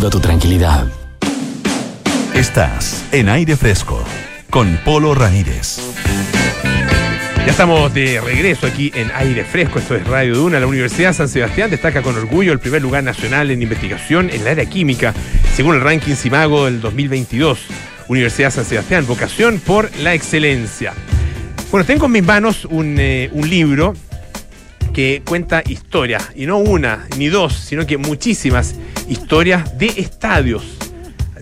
[SPEAKER 8] tu tranquilidad.
[SPEAKER 1] Estás en aire fresco con Polo Ramírez.
[SPEAKER 2] Ya estamos de regreso aquí en Aire Fresco, esto es Radio Duna. La Universidad San Sebastián destaca con orgullo el primer lugar nacional en investigación en el área química, según el ranking Simago del 2022. Universidad San Sebastián, vocación por la excelencia. Bueno, tengo en mis manos un, eh, un libro que cuenta historias, y no una ni dos, sino que muchísimas historias de estadios,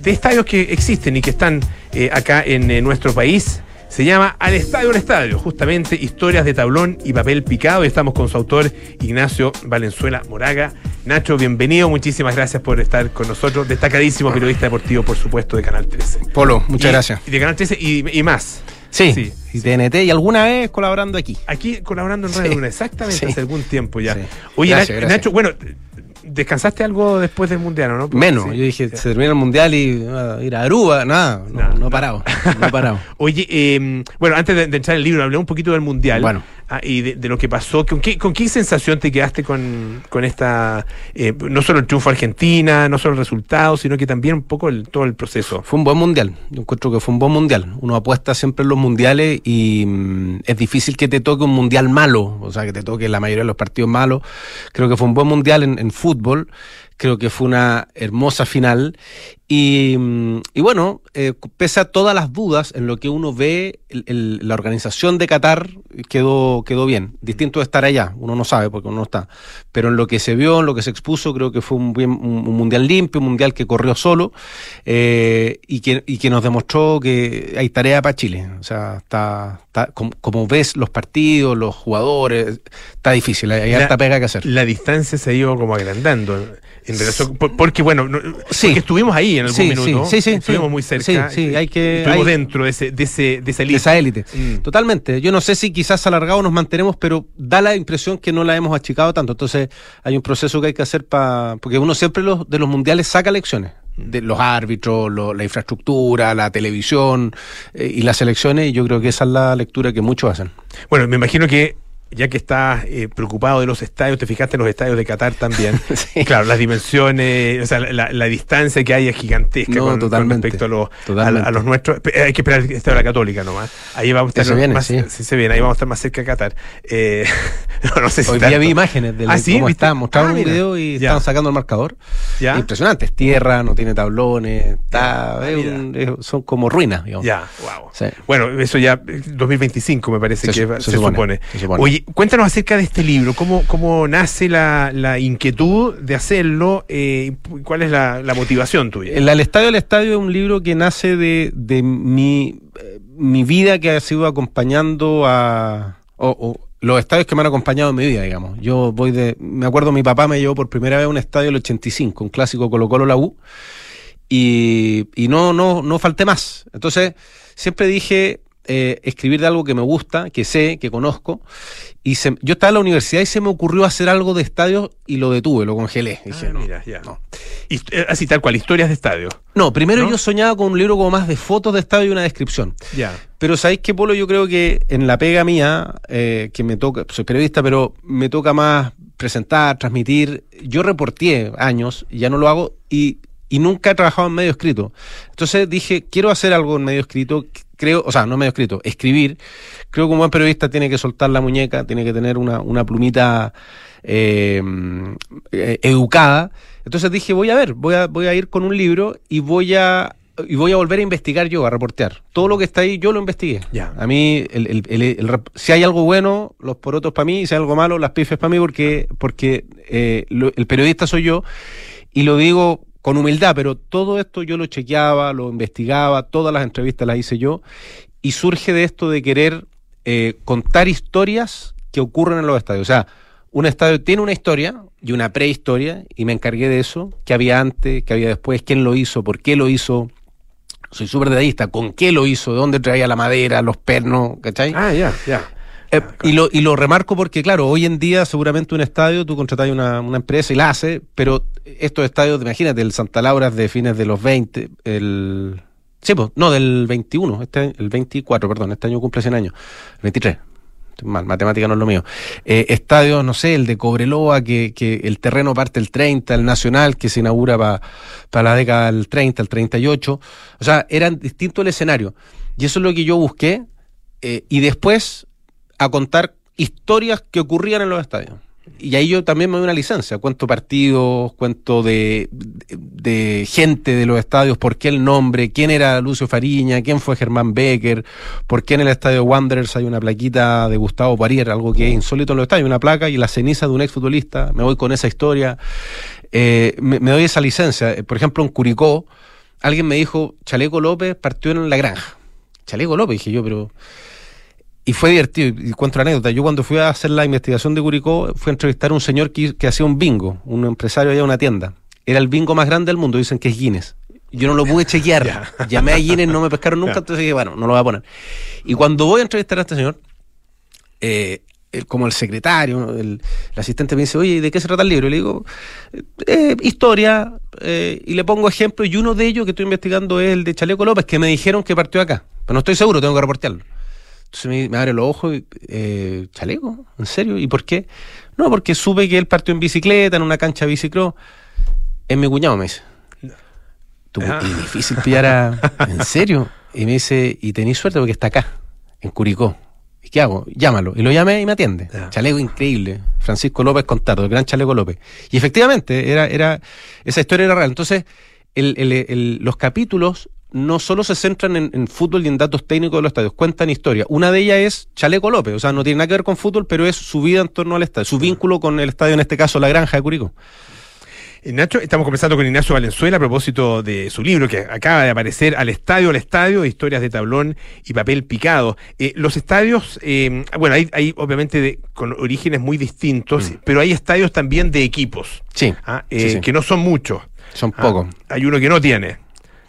[SPEAKER 2] de estadios que existen y que están eh, acá en eh, nuestro país. Se llama Al Estadio al Estadio, justamente historias de tablón y papel picado. Y estamos con su autor, Ignacio Valenzuela Moraga. Nacho, bienvenido, muchísimas gracias por estar con nosotros. Destacadísimo periodista deportivo, por supuesto, de Canal 13.
[SPEAKER 9] Polo, muchas
[SPEAKER 2] Y-
[SPEAKER 9] gracias.
[SPEAKER 2] Y de Canal 13 y, y más.
[SPEAKER 9] Sí,
[SPEAKER 2] Sí.
[SPEAKER 9] y TNT y alguna vez colaborando aquí.
[SPEAKER 2] Aquí colaborando en Radio. Luna, exactamente, hace algún tiempo ya. Oye,
[SPEAKER 9] Gracias,
[SPEAKER 2] Nach-
[SPEAKER 9] gracias.
[SPEAKER 2] Nacho, bueno, ¿descansaste algo después del Mundial o no? Porque
[SPEAKER 9] Menos,
[SPEAKER 2] sí.
[SPEAKER 9] yo dije, se termina el mundial y ah, ir a Aruba, nada, no,
[SPEAKER 2] No,
[SPEAKER 9] no,
[SPEAKER 2] no.
[SPEAKER 9] parado, no parado.
[SPEAKER 2] Oye, eh, bueno, antes de, de entrar en el libro, hablé un poquito del Mundial.
[SPEAKER 9] Bueno.
[SPEAKER 2] Ah, y de, lo que pasó. ¿Con qué, ¿Con qué sensación te quedaste con, con esta, eh, no solo el triunfo Argentina, no solo el resultado, sino que también un poco el, todo el proceso?
[SPEAKER 9] Fue un buen mundial. Yo encuentro que fue un buen mundial. Uno apuesta siempre en los mundiales y mm, es difícil que te toque un mundial malo, o sea, que te toque la mayoría de los partidos malos. Creo que fue un buen mundial en fútbol. Creo que fue una hermosa final. Y, mm, y bueno, eh, pese a todas las dudas en lo que uno ve, el- el- la organización de Qatar quedó, quedó bien. Distinto de estar allá, uno no sabe porque uno no está. Pero en lo que se vio, en lo que se expuso, creo que fue un, bien- un- un mundial limpio, un mundial que corrió solo eh, y, que, y que nos demostró que hay tarea para Chile. O sea, está, está- como, como ves los partidos, los jugadores, está difícil, hay, harta pega que hacer.
[SPEAKER 2] La distancia se ha ido como agrandando en relación, por- porque bueno,
[SPEAKER 9] Sí.
[SPEAKER 2] porque estuvimos ahí en algún
[SPEAKER 9] Sí,
[SPEAKER 2] minuto,
[SPEAKER 9] sí, sí, sí,
[SPEAKER 2] estuvimos
[SPEAKER 9] sí.
[SPEAKER 2] muy cerca,
[SPEAKER 9] Sí, sí, hay que-
[SPEAKER 2] estuvimos
[SPEAKER 9] hay-
[SPEAKER 2] dentro de ese, de ese, de esa
[SPEAKER 9] de
[SPEAKER 2] elite.
[SPEAKER 9] esa élite.
[SPEAKER 2] Mm.
[SPEAKER 9] Totalmente. Yo no sé si quizás alargado nos mantenemos, pero da la impresión que no la hemos achicado tanto. Entonces hay un proceso que hay que hacer para... Porque uno siempre los, de los mundiales saca lecciones. De los árbitros, lo- la infraestructura, la televisión eh, y las elecciones, y yo creo que esa es la lectura que muchos hacen.
[SPEAKER 2] Bueno, me imagino que ya que estás eh, preocupado de los estadios, te fijaste en los estadios de Qatar también.
[SPEAKER 9] Sí.
[SPEAKER 2] Claro, las dimensiones, o sea, la, la distancia que hay es gigantesca
[SPEAKER 9] No,
[SPEAKER 2] con, con
[SPEAKER 9] totalmente.
[SPEAKER 2] respecto a los,
[SPEAKER 9] Totalmente.
[SPEAKER 2] a, a los nuestros. Hay que esperar el estadio de la Católica nomás. Ahí vamos a estar
[SPEAKER 9] viene,
[SPEAKER 2] más,
[SPEAKER 9] sí.
[SPEAKER 2] se viene, ahí vamos a estar más cerca de Qatar. Eh, no, no sé si
[SPEAKER 9] Hoy día vi imágenes de
[SPEAKER 2] Ah, ¿sí?
[SPEAKER 9] cómo está. Mostraron
[SPEAKER 2] Ah,
[SPEAKER 9] un video y
[SPEAKER 2] Ya.
[SPEAKER 9] estaban sacando el marcador.
[SPEAKER 2] ¿Ya?
[SPEAKER 9] Impresionante. Es tierra, no tiene tablones, está,
[SPEAKER 2] Ah,
[SPEAKER 9] es
[SPEAKER 2] mira.
[SPEAKER 9] un- es- son como ruinas, digamos.
[SPEAKER 2] Ya, wow. Bueno, eso ya, eh, 2025 me parece
[SPEAKER 9] Se
[SPEAKER 2] que
[SPEAKER 9] se,
[SPEAKER 2] supone.
[SPEAKER 9] supone, se supone.
[SPEAKER 2] Oye, cuéntanos acerca de este libro, cómo, cómo nace la, la inquietud de hacerlo eh, cuál es la, motivación tuya.
[SPEAKER 9] El Estadio al Estadio es un libro que nace de, de mi, eh, mi vida que ha sido acompañando a... o- los estadios que me han acompañado en mi vida, digamos. Yo voy de... Me acuerdo, mi papá me llevó por primera vez a un estadio el 85, un clásico Colo Colo La U, y, y no, no, no falté más. Entonces, siempre dije eh, escribir de algo que me gusta, que sé, que conozco, y se- yo estaba en la universidad y se me ocurrió hacer algo de estadios y lo detuve, lo congelé. Dije,
[SPEAKER 2] Ah,
[SPEAKER 9] no,
[SPEAKER 2] mira, ya.
[SPEAKER 9] no.
[SPEAKER 2] Eh, así tal cual, historias de estadio.
[SPEAKER 9] No, primero
[SPEAKER 2] ¿No?
[SPEAKER 9] yo soñaba con un libro como más de fotos de estadio y una descripción.
[SPEAKER 2] Ya.
[SPEAKER 9] Pero ¿sabéis qué, Polo? Yo creo que en la pega mía, eh, que me toca, soy periodista, pero me toca más presentar, transmitir. Yo reporté años, ya no lo hago, y, y nunca he trabajado en medio escrito. Entonces dije, quiero hacer algo en medio escrito, creo, o sea, no medio escrito, escribir. Creo que un buen periodista tiene que soltar la muñeca, tiene que tener una, una plumita eh, eh, educada. Entonces dije, voy a ver, voy a, voy a ir con un libro y voy a y voy a volver a investigar yo, a reportear. Todo lo que está ahí, yo lo investigué.
[SPEAKER 2] Ya.
[SPEAKER 9] A mí, el, el- el- el si hay algo bueno, los porotos para mí, y si hay algo malo, las pifes para mí, porque, porque eh, lo- el periodista soy yo, y lo digo con humildad, pero todo esto yo lo chequeaba, lo investigaba, todas las entrevistas las hice yo, y surge de esto de querer eh, contar historias que ocurren en los estadios. O sea, un estadio tiene una historia y una prehistoria, y me encargué de eso, que había antes, que había después, quién lo hizo, por qué lo hizo. Soy súper detallista, con qué lo hizo, de dónde traía la madera, los pernos, ¿cachai?
[SPEAKER 2] Ah, ya, ya.
[SPEAKER 9] Eh, y, lo, y lo remarco porque, claro, hoy en día seguramente un estadio, tú contratás una, una empresa y la hace, pero estos estadios, imagínate, el Santa Laura de fines de los 20, el... Sí, pues, no, del 21, este, el 24, perdón, este año cumple 100 años, el 23. Estoy mal, matemática no es lo mío. Eh, estadios, no sé, el de Cobreloa, que, que el terreno parte el 30, el Nacional, que se inaugura para la década del 30, el 38. O sea, eran distintos el escenario. Y eso es lo que yo busqué. eh, y después a contar historias que ocurrían en los estadios. Y ahí yo también me doy una licencia, cuento partidos, cuento de, de, gente de los estadios, por qué el nombre, quién era Lucio Fariña, quién fue Germán Becker, por qué en el estadio Wanderers hay una plaquita de Gustavo Parier, algo que es insólito en los estadios, una placa y la ceniza de un exfutbolista, me voy con esa historia, eh, me, me doy esa licencia. Por ejemplo, en Curicó, alguien me dijo, Chaleco López partió en la granja. Chaleco López, dije yo, pero... Y fue divertido, y cuento anécdota. Yo cuando fui a hacer la investigación de Curicó, fui a entrevistar a un señor que, que hacía un bingo, un empresario allá en una tienda. Era el bingo más grande del mundo, dicen que es Guinness. Yo no lo pude chequear. Llamé a Guinness, no me pescaron nunca, entonces dije, bueno, no lo voy a poner. Y cuando voy a entrevistar a este señor, eh, el- como el secretario, el, el asistente me dice, oye, ¿y ¿de qué se trata el libro? Y le digo, eh, historia, eh, y le pongo ejemplos, y uno de ellos que estoy investigando es el de Chaleco López, que me dijeron que partió acá. Pero no estoy seguro, tengo que reportearlo. Entonces me, me abre los ojos y, eh, chaleco, ¿en serio? ¿Y por qué? No, porque supe que él partió en bicicleta, en una cancha de bicicross. Es mi cuñado, me dice. Tú,
[SPEAKER 2] Ah.
[SPEAKER 9] difícil pillar a... ¿En serio? Y me dice, y tenéis suerte porque está acá, en Curicó. ¿Y qué hago? Llámalo. Y lo llamé y me atiende. Chaleco increíble. Francisco López Contardo, el gran Chaleco López. Y efectivamente, era, era, esa historia era real. Entonces, el- el- el- los capítulos no solo se centran en, en fútbol y en datos técnicos de los estadios, cuentan historia. Una de ellas es Chaleco López, o sea, no tiene nada que ver con fútbol, pero es su vida en torno al estadio, su vínculo con el estadio, en este caso La Granja de Curicó.
[SPEAKER 2] Nacho, estamos conversando con Ignacio Valenzuela a propósito de su libro que acaba de aparecer Al Estadio, al Estadio, historias de tablón y papel picado. Eh, los estadios, eh, bueno, hay, hay obviamente de- con orígenes muy distintos, pero hay estadios también de equipos,
[SPEAKER 9] Sí,
[SPEAKER 2] ah, eh,
[SPEAKER 9] sí.
[SPEAKER 2] que no son muchos.
[SPEAKER 9] son
[SPEAKER 2] Ah,
[SPEAKER 9] pocos.
[SPEAKER 2] hay uno que no tiene.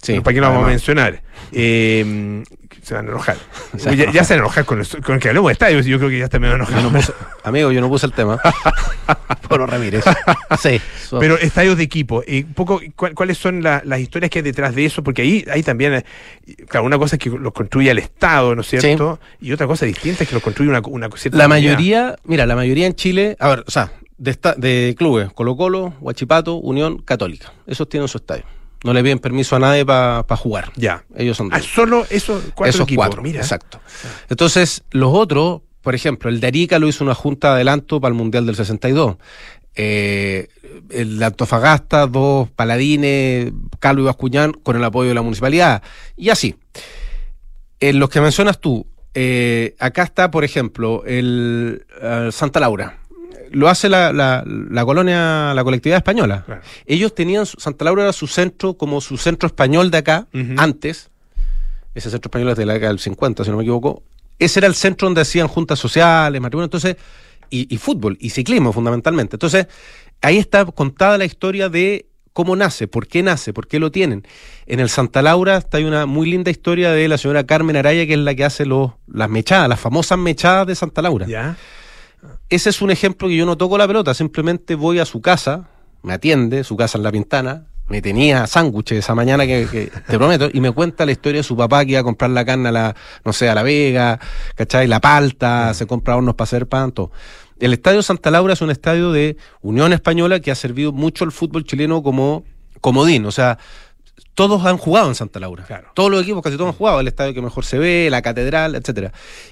[SPEAKER 9] Sí,
[SPEAKER 2] ¿Para qué lo vamos a mencionar? Eh, se van a enojar. Ya, se van a enojar con, el- con que hablemos de estadios. Yo creo que ya está medio enojado.
[SPEAKER 9] Yo no puse- amigo, yo no puse el tema. Polo Ramírez. Sí. so-
[SPEAKER 2] Pero estadios de equipo, eh, poco, ¿cuál- ¿cuáles son la- las historias que hay detrás de eso? Porque ahí, ahí también, eh, claro, una cosa es que los construye el Estado, ¿no es cierto? Y otra cosa distinta es que los construye una, una cierta
[SPEAKER 9] La
[SPEAKER 2] comunidad.
[SPEAKER 9] mayoría, mira, la mayoría en Chile, a ver, o sea, de, esta- de clubes, Colo Colo, Huachipato, Unión, Católica. Esos tienen su estadio. No le piden permiso a nadie para jugar.
[SPEAKER 2] Ya.
[SPEAKER 9] Ellos son
[SPEAKER 2] Ah,
[SPEAKER 9] dueños.
[SPEAKER 2] solo esos cuatro
[SPEAKER 9] Esos
[SPEAKER 2] equipos.
[SPEAKER 9] cuatro,
[SPEAKER 2] Mira.
[SPEAKER 9] exacto. Entonces, los otros, por ejemplo, el de Arica lo hizo una junta de adelanto para el Mundial del 62. Eh, el de Antofagasta, dos paladines, Calvo y Bascuñán, con el apoyo de la municipalidad. Y así. En los que mencionas tú, eh, acá está, por ejemplo, el eh, Santa Laura. Lo hace la, la- la colonia, la colectividad española.
[SPEAKER 2] Claro.
[SPEAKER 9] Ellos tenían, Santa Laura era su centro, como su centro español de acá, antes. Ese centro español es de la década del 50, si no me equivoco. Ese era el centro donde hacían juntas sociales, matrimonio, entonces, y, y fútbol, y ciclismo fundamentalmente. Entonces, ahí está contada la historia de cómo nace, por qué nace, por qué lo tienen. En el Santa Laura está hay una muy linda historia de la señora Carmen Araya, que es la que hace los, las mechadas, las famosas mechadas de Santa Laura.
[SPEAKER 2] Ya.
[SPEAKER 9] Ese es un ejemplo que yo no toco la pelota, simplemente voy a su casa, me atiende, su casa en La Pintana, me tenía sándwiches esa mañana que, que te prometo, y me cuenta la historia de su papá que iba a comprar la carne a la, no sé, a La Vega, ¿cachai? La palta, se compra hornos para hacer pan, todo. El Estadio Santa Laura es un estadio de Unión Española que ha servido mucho al fútbol chileno como comodín, o sea, todos han jugado en Santa Laura.
[SPEAKER 2] Claro.
[SPEAKER 9] Todos los equipos, casi todos han jugado, el estadio que mejor se ve, la catedral, etcétera.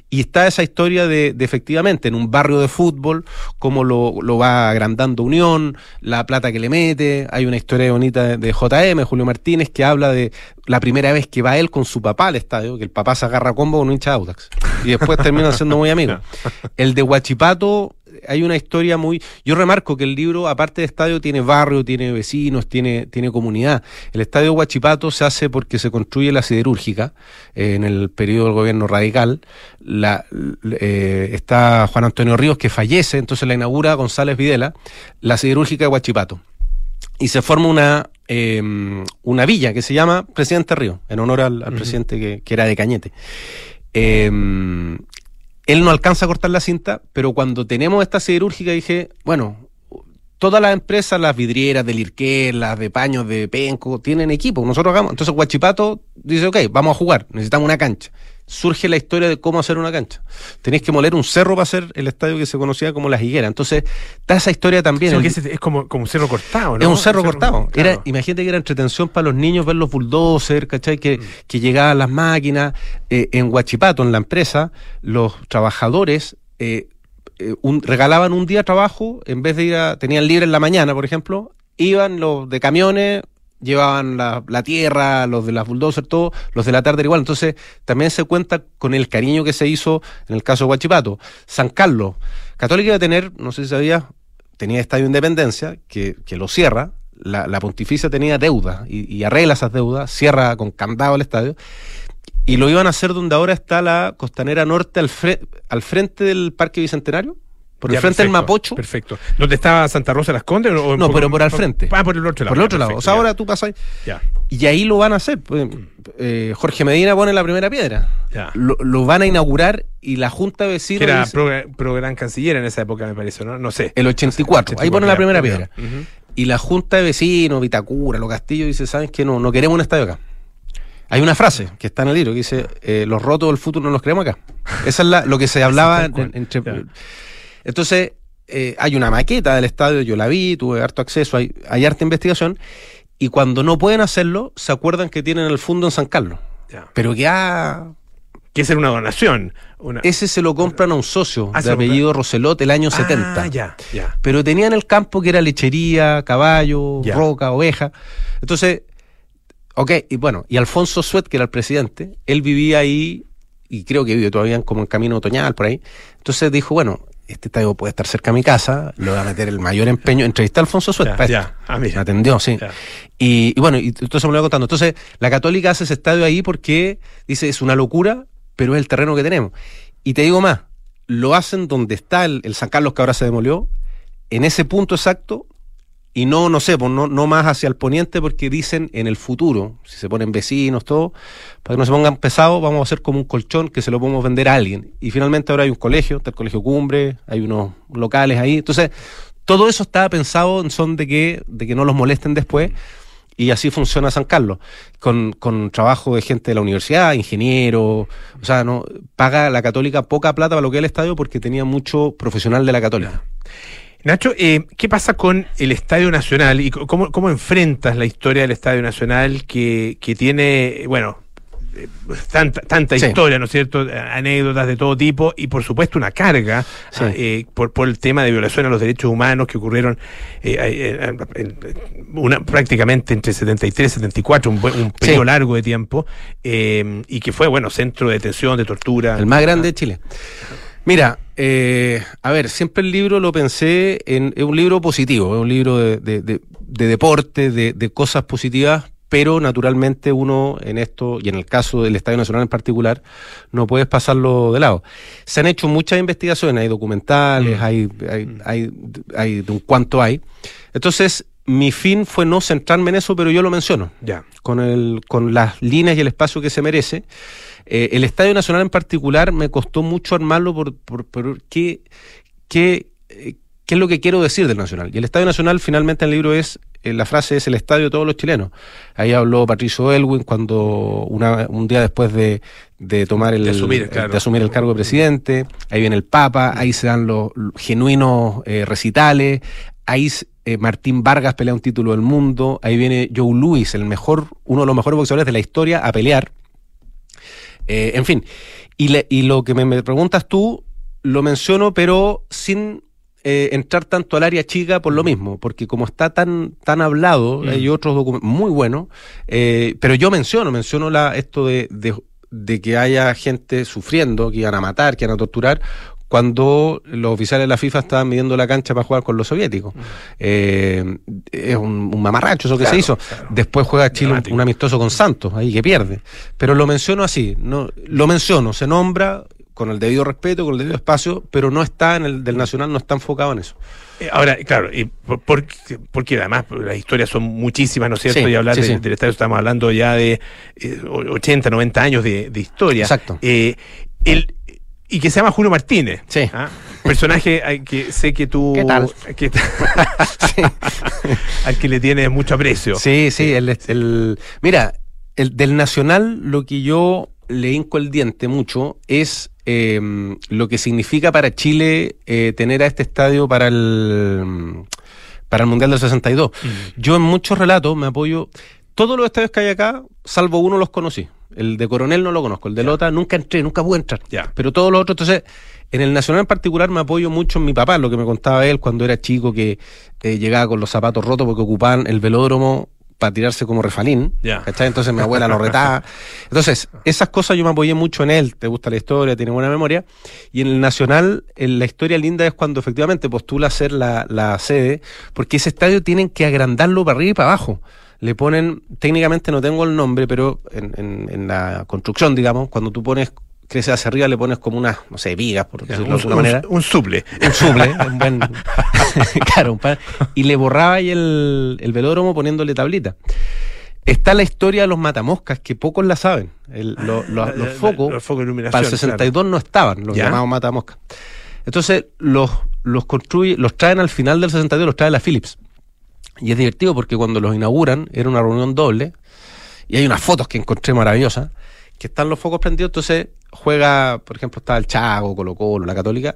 [SPEAKER 9] Y está esa historia de, de efectivamente en un barrio de fútbol, cómo lo, lo va agrandando Unión, la plata que le mete. Hay una historia bonita de, de JM, Julio Martínez, que habla de la primera vez que va él con su papá al estadio, que el papá se agarra a combo con un hincha de Audax. Y después terminan siendo muy amigos. El de Huachipato, hay una historia muy. Yo remarco que el libro, aparte de estadio, tiene barrio, tiene vecinos, tiene, tiene comunidad. El estadio Huachipato se hace porque se construye la siderúrgica eh, en el periodo del gobierno radical. La, eh, está Juan Antonio Ríos que fallece, entonces la inaugura González Videla, la siderúrgica de Huachipato. Y se forma una, eh, una villa que se llama Presidente Río, en honor al, al presidente que, que era de Cañete. Eh, él no alcanza a cortar la cinta, pero cuando tenemos esta siderúrgica dije, bueno, todas las empresas, las vidrieras del Irqué, las de paños de Penco, tienen equipo, nosotros hagamos. Entonces Guachipato dice, ok, vamos a jugar, necesitamos una cancha. Surge la historia de cómo hacer una cancha. Tenéis que moler un cerro para hacer el estadio que se conocía como Las Higueras. Entonces, está esa historia también. El-
[SPEAKER 2] es como, como un cerro cortado, ¿no?
[SPEAKER 9] es un cerro cortado. Era, imagínate que era entretención para los niños ver los bulldozers, ¿cachai? Que,
[SPEAKER 2] Mm.
[SPEAKER 9] que llegaban las máquinas. Eh, en Huachipato, en la empresa, los trabajadores eh, eh, un- regalaban un día trabajo, en vez de ir a, tenían libre en la mañana, por ejemplo, iban los de camiones, llevaban la, tierra, los de las bulldozers, todo, los de la tarde igual. Entonces, también se cuenta con el cariño que se hizo en el caso de Huachipato. San Carlos, Católica iba a tener, no sé si sabías, tenía Estadio Independencia, que, que lo cierra, la, pontificia tenía deuda y, arregla esas deudas, cierra con candado el estadio, y lo iban a hacer donde ahora está la costanera norte al, al frente del Parque Bicentenario, por el frente del
[SPEAKER 2] perfecto,
[SPEAKER 9] Mapocho.
[SPEAKER 2] Perfecto. ¿Dónde estaba Santa Rosa las Condes? o-
[SPEAKER 9] No,
[SPEAKER 2] poco-
[SPEAKER 9] pero por al frente.
[SPEAKER 2] Ah, por el otro lado.
[SPEAKER 9] Por el otro lado. O sea,
[SPEAKER 2] ya.
[SPEAKER 9] ahora tú pasas
[SPEAKER 2] Ya.
[SPEAKER 9] y ahí lo van a hacer. pues, eh, Jorge Medina pone la primera piedra.
[SPEAKER 2] Ya.
[SPEAKER 9] Lo, lo van a inaugurar y la Junta de Vecinos
[SPEAKER 2] Que era
[SPEAKER 9] dice-
[SPEAKER 2] pro, pro gran canciller en esa época, me parece, ¿no? No sé.
[SPEAKER 9] el 84. Ahí pone la primera piedra. Y la Junta de Vecinos, Vitacura, Los Castillos, dice, ¿sabes qué? No, no queremos un estadio acá. Hay una frase que está en el libro que dice, eh, los rotos del futuro no los creemos acá. Esa es la, lo que se hablaba entre... Entonces, eh, hay una maqueta del estadio, yo la vi, tuve harto acceso, hay, hay harta investigación, y cuando no pueden hacerlo, se acuerdan que tienen el fondo en San Carlos. Pero que ah,
[SPEAKER 2] Que esa era una donación. Una...
[SPEAKER 9] ese se lo compran a un socio
[SPEAKER 2] Ah,
[SPEAKER 9] de
[SPEAKER 2] lo compran.
[SPEAKER 9] apellido Roselot el año 70.
[SPEAKER 2] Ah, ya, ya.
[SPEAKER 9] Pero tenían el campo que era lechería, caballo,
[SPEAKER 2] Ya.
[SPEAKER 9] roca, oveja. Entonces, ok, y bueno, y Alfonso Suet, que era el presidente, él vivía ahí, y creo que vive todavía en- como en camino otoñal, por ahí. Entonces dijo, bueno, este estadio puede estar cerca de mi casa, le voy a meter el mayor empeño. Entrevisté a Alfonso Suet
[SPEAKER 2] Ya, ya. Ah, mira.
[SPEAKER 9] Me atendió, sí. Y, y bueno, y entonces me lo iba contando. Entonces, la Católica hace ese estadio ahí porque dice, es una locura, pero es el terreno que tenemos. Y te digo más, lo hacen donde está el, el San Carlos que ahora se demolió, en ese punto exacto, y no, no sé, pues no, no más hacia el poniente, porque dicen en el futuro, si se ponen vecinos, todo, para que no se pongan pesados, vamos a hacer como un colchón que se lo podemos vender a alguien. Y finalmente ahora hay un colegio, está el colegio Cumbre, hay unos locales ahí. Entonces, todo eso estaba pensado en son de que, de que no los molesten después. Y así funciona San Carlos, con, con trabajo de gente de la universidad, ingeniero, o sea, no paga la católica poca plata para lo que es el estadio porque tenía mucho profesional de la católica.
[SPEAKER 2] Nacho, eh, ¿qué pasa con el Estadio Nacional y cómo, cómo enfrentas la historia del Estadio Nacional que, que tiene, bueno, eh, tanta, tanta
[SPEAKER 9] Sí.
[SPEAKER 2] historia, ¿no es cierto? Anécdotas de todo tipo y por supuesto una carga
[SPEAKER 9] Sí.
[SPEAKER 2] ah, eh, por, por el tema de violación a los derechos humanos que ocurrieron eh, eh, eh, una, prácticamente entre 73 y 74, un, un periodo
[SPEAKER 9] Sí.
[SPEAKER 2] largo de tiempo, eh, y que fue, bueno, centro de detención, de tortura.
[SPEAKER 9] El más grande de Chile. Mira, eh, a ver, siempre el libro lo pensé en es un libro positivo, es un libro de, de- de- de deporte, de, de cosas positivas, pero naturalmente uno en esto, y en el caso del Estadio Nacional en particular, no puedes pasarlo de lado. Se han hecho muchas investigaciones, hay documentales,
[SPEAKER 2] Mm.
[SPEAKER 9] hay, hay, hay, hay de un cuánto hay. Entonces, mi fin fue no centrarme en eso, pero yo lo menciono
[SPEAKER 2] Ya.
[SPEAKER 9] con, el, con las líneas y el espacio que se merece. Eh, el Estadio Nacional en particular me costó mucho armarlo por, por, por qué, qué, eh, qué es lo que quiero decir del Nacional. Y el Estadio Nacional finalmente en el libro es, eh, la frase es el estadio de todos los chilenos. Ahí habló Patricio Elwin cuando una, un día después de, de tomar el,
[SPEAKER 2] De asumir, claro.
[SPEAKER 9] de asumir el cargo de presidente, ahí viene el Papa, ahí se dan los, los genuinos eh, recitales, ahí eh, Martín Vargas pelea un título del mundo, ahí viene Joe Louis, el mejor, uno de los mejores boxeadores de la historia, a pelear. Eh, en fin, y, le- y lo que me, me preguntas tú, lo menciono, pero sin eh, entrar tanto al área chica por lo mismo, porque como está tan, tan hablado,
[SPEAKER 2] Mm.
[SPEAKER 9] hay otros documentos muy buenos, pero yo menciono, menciono la, esto de, de, de que haya gente sufriendo, que iban a matar, que iban a torturar, cuando los oficiales de la FIFA estaban midiendo la cancha para jugar con los soviéticos. Eh, es un, un mamarracho eso que
[SPEAKER 2] Claro,
[SPEAKER 9] se hizo.
[SPEAKER 2] claro.
[SPEAKER 9] Después juega Chile un, amistoso con Santos, ahí que pierde. Pero lo menciono así, no, lo menciono, se nombra con el debido respeto, con el debido espacio, pero no está en el del Nacional, no está enfocado en eso.
[SPEAKER 2] Eh, Ahora, claro, y por- porque, además las historias son muchísimas, ¿no es cierto?
[SPEAKER 9] Sí,
[SPEAKER 2] y hablar
[SPEAKER 9] sí,
[SPEAKER 2] de-
[SPEAKER 9] sí.
[SPEAKER 2] del estadio, estamos hablando ya de eh, o- 80, 90 años de, de historia.
[SPEAKER 9] Exacto.
[SPEAKER 2] Eh, el, y que se llama Julio Martínez.
[SPEAKER 9] Sí.
[SPEAKER 2] ¿ah? Personaje al que sé que tú.
[SPEAKER 9] ¿Qué tal?
[SPEAKER 2] que- al que le tienes mucho aprecio.
[SPEAKER 9] Sí, sí, el, el- mira, el del Nacional lo que yo le hinco el diente mucho es eh, lo que significa para Chile eh, tener a este estadio para el para el Mundial del 62. Yo en muchos relatos me apoyo todos los estadios que hay acá, salvo uno los conocí. El de Coronel no lo conozco, el de Lota nunca entré, nunca pude entrar.
[SPEAKER 2] Ya.
[SPEAKER 9] Pero todos los otros, entonces, en el Nacional en particular me apoyo mucho en mi papá, lo que me contaba él cuando era chico, que eh, llegaba con los zapatos rotos porque ocupaban el velódromo para tirarse como refalín.
[SPEAKER 2] Ya.
[SPEAKER 9] ¿cachai? Entonces mi abuela lo retaba. Entonces, esas cosas yo me apoyé mucho en él. Te gusta la historia, tiene buena memoria. Y en el Nacional, en la historia linda es cuando efectivamente postula ser la, la sede, porque ese estadio tienen que agrandarlo para arriba y para abajo. Le ponen, técnicamente no tengo el nombre, pero en, en- en la construcción, digamos, cuando tú pones, crece hacia arriba, le pones como unas, no sé, vigas, por decirlo
[SPEAKER 2] un,
[SPEAKER 9] de alguna
[SPEAKER 2] un-
[SPEAKER 9] manera
[SPEAKER 2] un suple.
[SPEAKER 9] un suble, un buen, claro, un par- y le borraba ahí el, el velódromo poniéndole tablita. Está la historia de los matamoscas, que pocos la saben. El- lo- lo-
[SPEAKER 2] La-
[SPEAKER 9] los focos,
[SPEAKER 2] los focos de iluminación,
[SPEAKER 9] para el 62 no estaban, los
[SPEAKER 2] ¿Ya?
[SPEAKER 9] llamados matamoscas. Entonces, los, los construye, los traen al final del 62, los trae la Philips. Y es divertido porque cuando los inauguran, era una reunión doble, y hay unas fotos que encontré maravillosas, que están los focos prendidos, entonces juega, por ejemplo, está el Chago, Colo Colo, la Católica,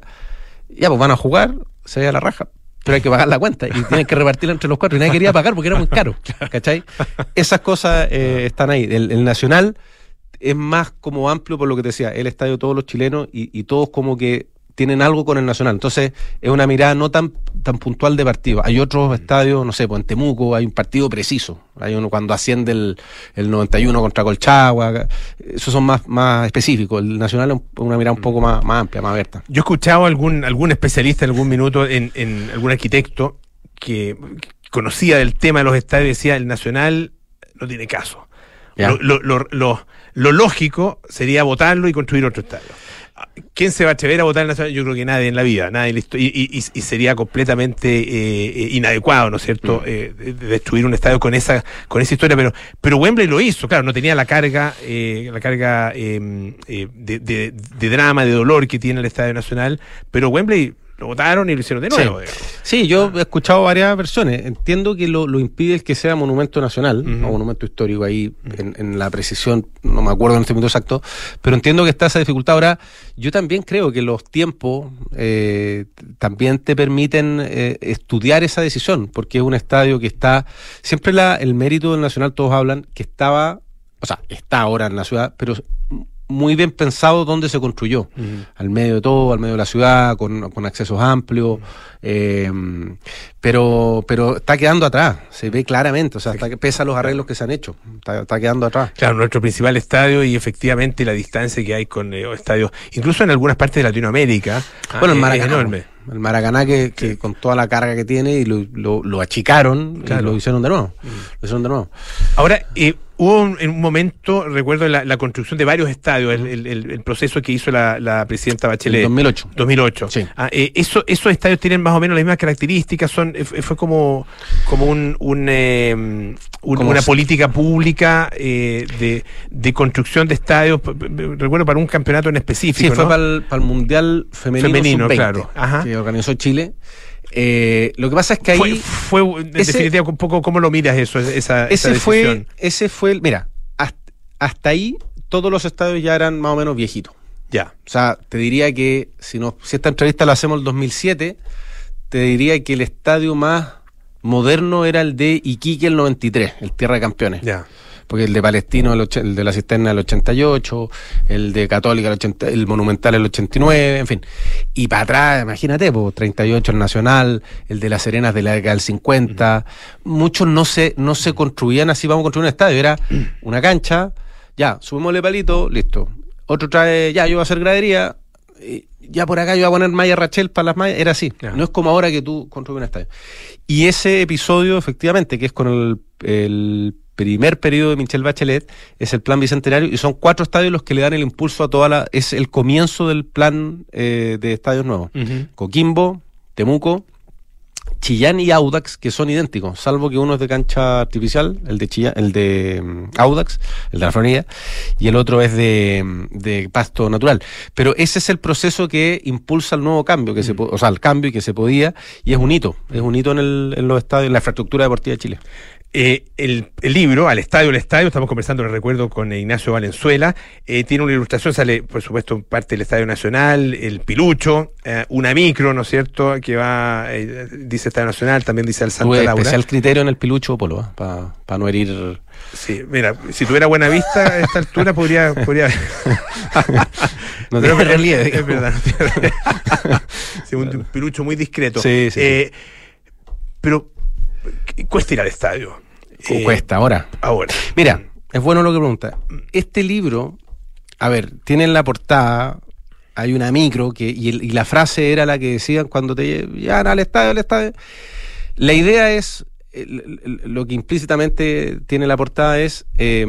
[SPEAKER 9] ya pues van a jugar, se ve a la raja, pero hay que pagar la cuenta y tienen que repartirla entre los cuatro y nadie quería pagar porque era muy caro, ¿cachai? Esas cosas eh, están ahí. El, el Nacional es más como amplio por lo que te decía, el estadio todos los chilenos y, y todos como que tienen algo con el Nacional. Entonces, es una mirada no tan, tan puntual de partido. Hay otros estadios, no sé, pues en Temuco hay un partido preciso. Hay uno cuando asciende el, el 91 contra Colchagua. Esos son más, más específicos. El Nacional es un- una mirada un poco más, más amplia, más abierta.
[SPEAKER 2] Yo he escuchado a algún, algún especialista en algún minuto, en, en algún arquitecto, que, conocía del tema de los estadios y decía, el Nacional no tiene caso. Lo- lo- lo- lo lógico sería votarlo y construir otro estadio. ¿Quién se va a atrever a votar el Nacional? Yo creo que nadie en la vida, nadie en la histo- y, y- y- sería completamente eh, eh, inadecuado, ¿no es cierto?, Eh, de- de destruir un estadio con esa con esa historia, pero pero Wembley lo hizo, claro, no tenía la carga eh, la carga eh, eh, de, de- de drama, de dolor que tiene el Estadio Nacional, pero Wembley lo votaron y lo hicieron de nuevo.
[SPEAKER 9] Sí, yo he escuchado varias versiones. Entiendo que lo, lo impide el que sea monumento nacional o monumento histórico ahí en, en la precisión, no me acuerdo en este momento exacto, pero entiendo que está esa dificultad. Ahora, yo también creo que los tiempos eh, también te permiten eh, estudiar esa decisión, porque es un estadio que está, siempre la, el mérito del Nacional, todos hablan, que estaba, o sea, está ahora en la ciudad, pero muy bien pensado dónde se construyó. Al medio de todo, al medio de la ciudad, con, con accesos amplios, eh, pero, pero está quedando atrás, se ve claramente, o sea, está, pesa los arreglos que se han hecho, está, está quedando atrás.
[SPEAKER 2] Claro, nuestro principal estadio y efectivamente la distancia que hay con eh, estadios, incluso en algunas partes de Latinoamérica,
[SPEAKER 9] bueno, el
[SPEAKER 2] eh,
[SPEAKER 9] Maracaná,
[SPEAKER 2] es enorme.
[SPEAKER 9] El Maracaná que, que con toda la carga que tiene y lo, lo, lo achicaron
[SPEAKER 2] Claro.
[SPEAKER 9] y lo hicieron de nuevo, lo hicieron de nuevo.
[SPEAKER 2] Ahora, eh, hubo un, en un momento, recuerdo la, la construcción de varios estadios, el, el- el- el proceso que hizo la, la presidenta Bachelet.
[SPEAKER 9] En 2008.
[SPEAKER 2] 2008. Ah, eh, eso, esos estadios tienen más o menos las mismas características, son eh, fue como, como un, un, eh, un-
[SPEAKER 9] Como
[SPEAKER 2] una
[SPEAKER 9] se-
[SPEAKER 2] política pública eh, de, de construcción de estadios, recuerdo para un campeonato en específico.
[SPEAKER 9] Sí, fue para el, para Mundial Femenino,
[SPEAKER 2] Femenino,
[SPEAKER 9] Sub-20,
[SPEAKER 2] claro. Ajá.
[SPEAKER 9] que organizó Chile. Eh, lo que pasa es que ahí...
[SPEAKER 2] Fue, fue en
[SPEAKER 9] ese-
[SPEAKER 2] definitiva, un poco cómo lo miras eso, esa, esa
[SPEAKER 9] ese fue,
[SPEAKER 2] decisión?
[SPEAKER 9] ese fue el, mira, hasta, hasta ahí todos los estadios ya eran más o menos viejitos.
[SPEAKER 2] Ya.
[SPEAKER 9] O sea, te diría que si no, si esta entrevista la hacemos el 2007, te diría que el estadio más moderno era el de Iquique el 93, el Tierra de Campeones.
[SPEAKER 2] Ya.
[SPEAKER 9] Porque el de Palestino, el, och- el de la Cisterna el 88, el de Católica el, 80, el Monumental el 89, en fin. Y para atrás, imagínate, pues, 38 el Nacional, el de las Serenas de la década del 50. Muchos no se, no se construían así, vamos a construir un estadio. Era una cancha, ya, subimosle palito, listo. Otro trae, ya, yo voy a hacer gradería, y ya por acá yo voy a poner malla Rachel para las mallas, era así. No es como ahora que tú construyes un estadio. Y ese episodio, efectivamente, que es con el, el primer periodo de Michelle Bachelet, es el plan bicentenario, y son cuatro estadios los que le dan el impulso a toda la. Es el comienzo del plan eh, de estadios nuevos. Coquimbo, Temuco, Chillán y Audax, que son idénticos, salvo que uno es de cancha artificial, el de Chillán, el de mm, Audax, el de la Florida, y el otro es de, mm, de pasto natural. Pero ese es el proceso que impulsa el nuevo cambio, que se, po- o sea, el cambio y que se podía, y es un hito, es un hito en, el, en los estadios, en la infraestructura deportiva de Chile.
[SPEAKER 2] Eh, el, el libro, Al Estadio, el Estadio, estamos conversando, les recuerdo, con Ignacio Valenzuela. Eh, tiene una ilustración, sale, por supuesto, parte del Estadio Nacional, el Pilucho, eh, una micro, ¿no es cierto?, que va, dice Estadio Nacional, también dice al Santa
[SPEAKER 9] Tuve
[SPEAKER 2] Laura.
[SPEAKER 9] especial criterio en el pilucho polo, para no herir.
[SPEAKER 2] Sí, mira, si tuviera buena vista a esta altura, podría. podría...
[SPEAKER 9] No
[SPEAKER 2] Pero
[SPEAKER 9] tiene
[SPEAKER 2] es-
[SPEAKER 9] relieve,
[SPEAKER 2] Es,
[SPEAKER 9] digamos.
[SPEAKER 2] verdad. Sí, un pilucho muy discreto.
[SPEAKER 9] Sí, sí,
[SPEAKER 2] Pero, cuesta ir al estadio. Eh,
[SPEAKER 9] Cuesta ahora.
[SPEAKER 2] Ahora.
[SPEAKER 9] Mira, es bueno lo que pregunta. Este libro, a ver, tiene en la portada, hay una micro que, y, el- y la frase era la que decían cuando te llevan al estadio, al estadio. La idea es, lo que implícitamente tiene la portada es, eh,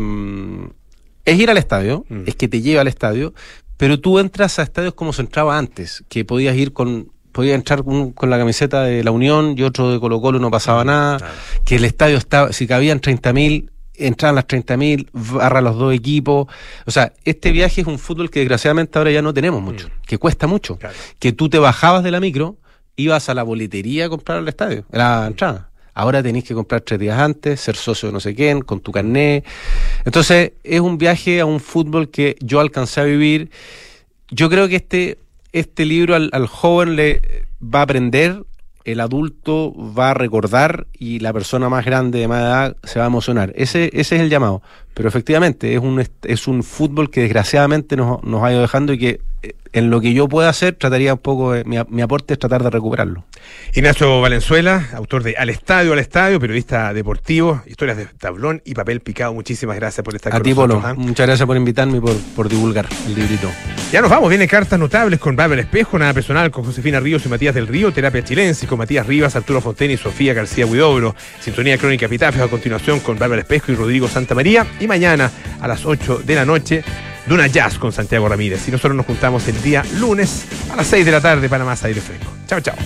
[SPEAKER 9] es ir al estadio, es que te lleva al estadio, pero tú entras a estadios como se entraba antes, que podías ir con podías entrar con, con la camiseta de la Unión y otro de Colo Colo, no pasaba nada, que el estadio estaba, si cabían 30.000, entraban las 30.000, barra los dos equipos. O sea, este viaje es un fútbol que desgraciadamente ahora ya no tenemos mucho, que cuesta mucho. Que tú te bajabas de la micro, ibas a la boletería a comprar el estadio, la entrada. Ahora tenéis que comprar tres días antes, ser socio de no sé quién, con tu carné. Entonces, es un viaje a un fútbol que yo alcancé a vivir. Yo creo que este, este libro al, al joven le va a aprender el adulto va a recordar y la persona más grande de más edad se va a emocionar. Ese, ese es el llamado. Pero efectivamente es un, es un fútbol que desgraciadamente nos, nos ha ido dejando y que en lo que yo pueda hacer trataría un poco, de, mi, mi, aporte es tratar de recuperarlo.
[SPEAKER 2] Ignacio Valenzuela, autor de Al Estadio, Al Estadio, periodista deportivo, historias de tablón y papel picado. Muchísimas gracias por estar
[SPEAKER 9] A
[SPEAKER 2] con
[SPEAKER 9] ti,
[SPEAKER 2] nosotros.
[SPEAKER 9] Polo.
[SPEAKER 2] ¿ah?
[SPEAKER 9] Muchas gracias por invitarme y por, por divulgar el librito.
[SPEAKER 2] Ya nos vamos, viene cartas notables con Bárbara Espejo, nada personal con Josefina Ríos y Matías del Río, terapia chilense con Matías Rivas, Arturo Fontaine y Sofía García Huidobro, sintonía crónica epitafios a continuación con Bárbara Espejo y Rodrigo Santa María y mañana a las 8 de la noche Duna Jazz con Santiago Ramírez y nosotros nos juntamos el día lunes a las 6 de la tarde para más aire fresco. Chao, chao.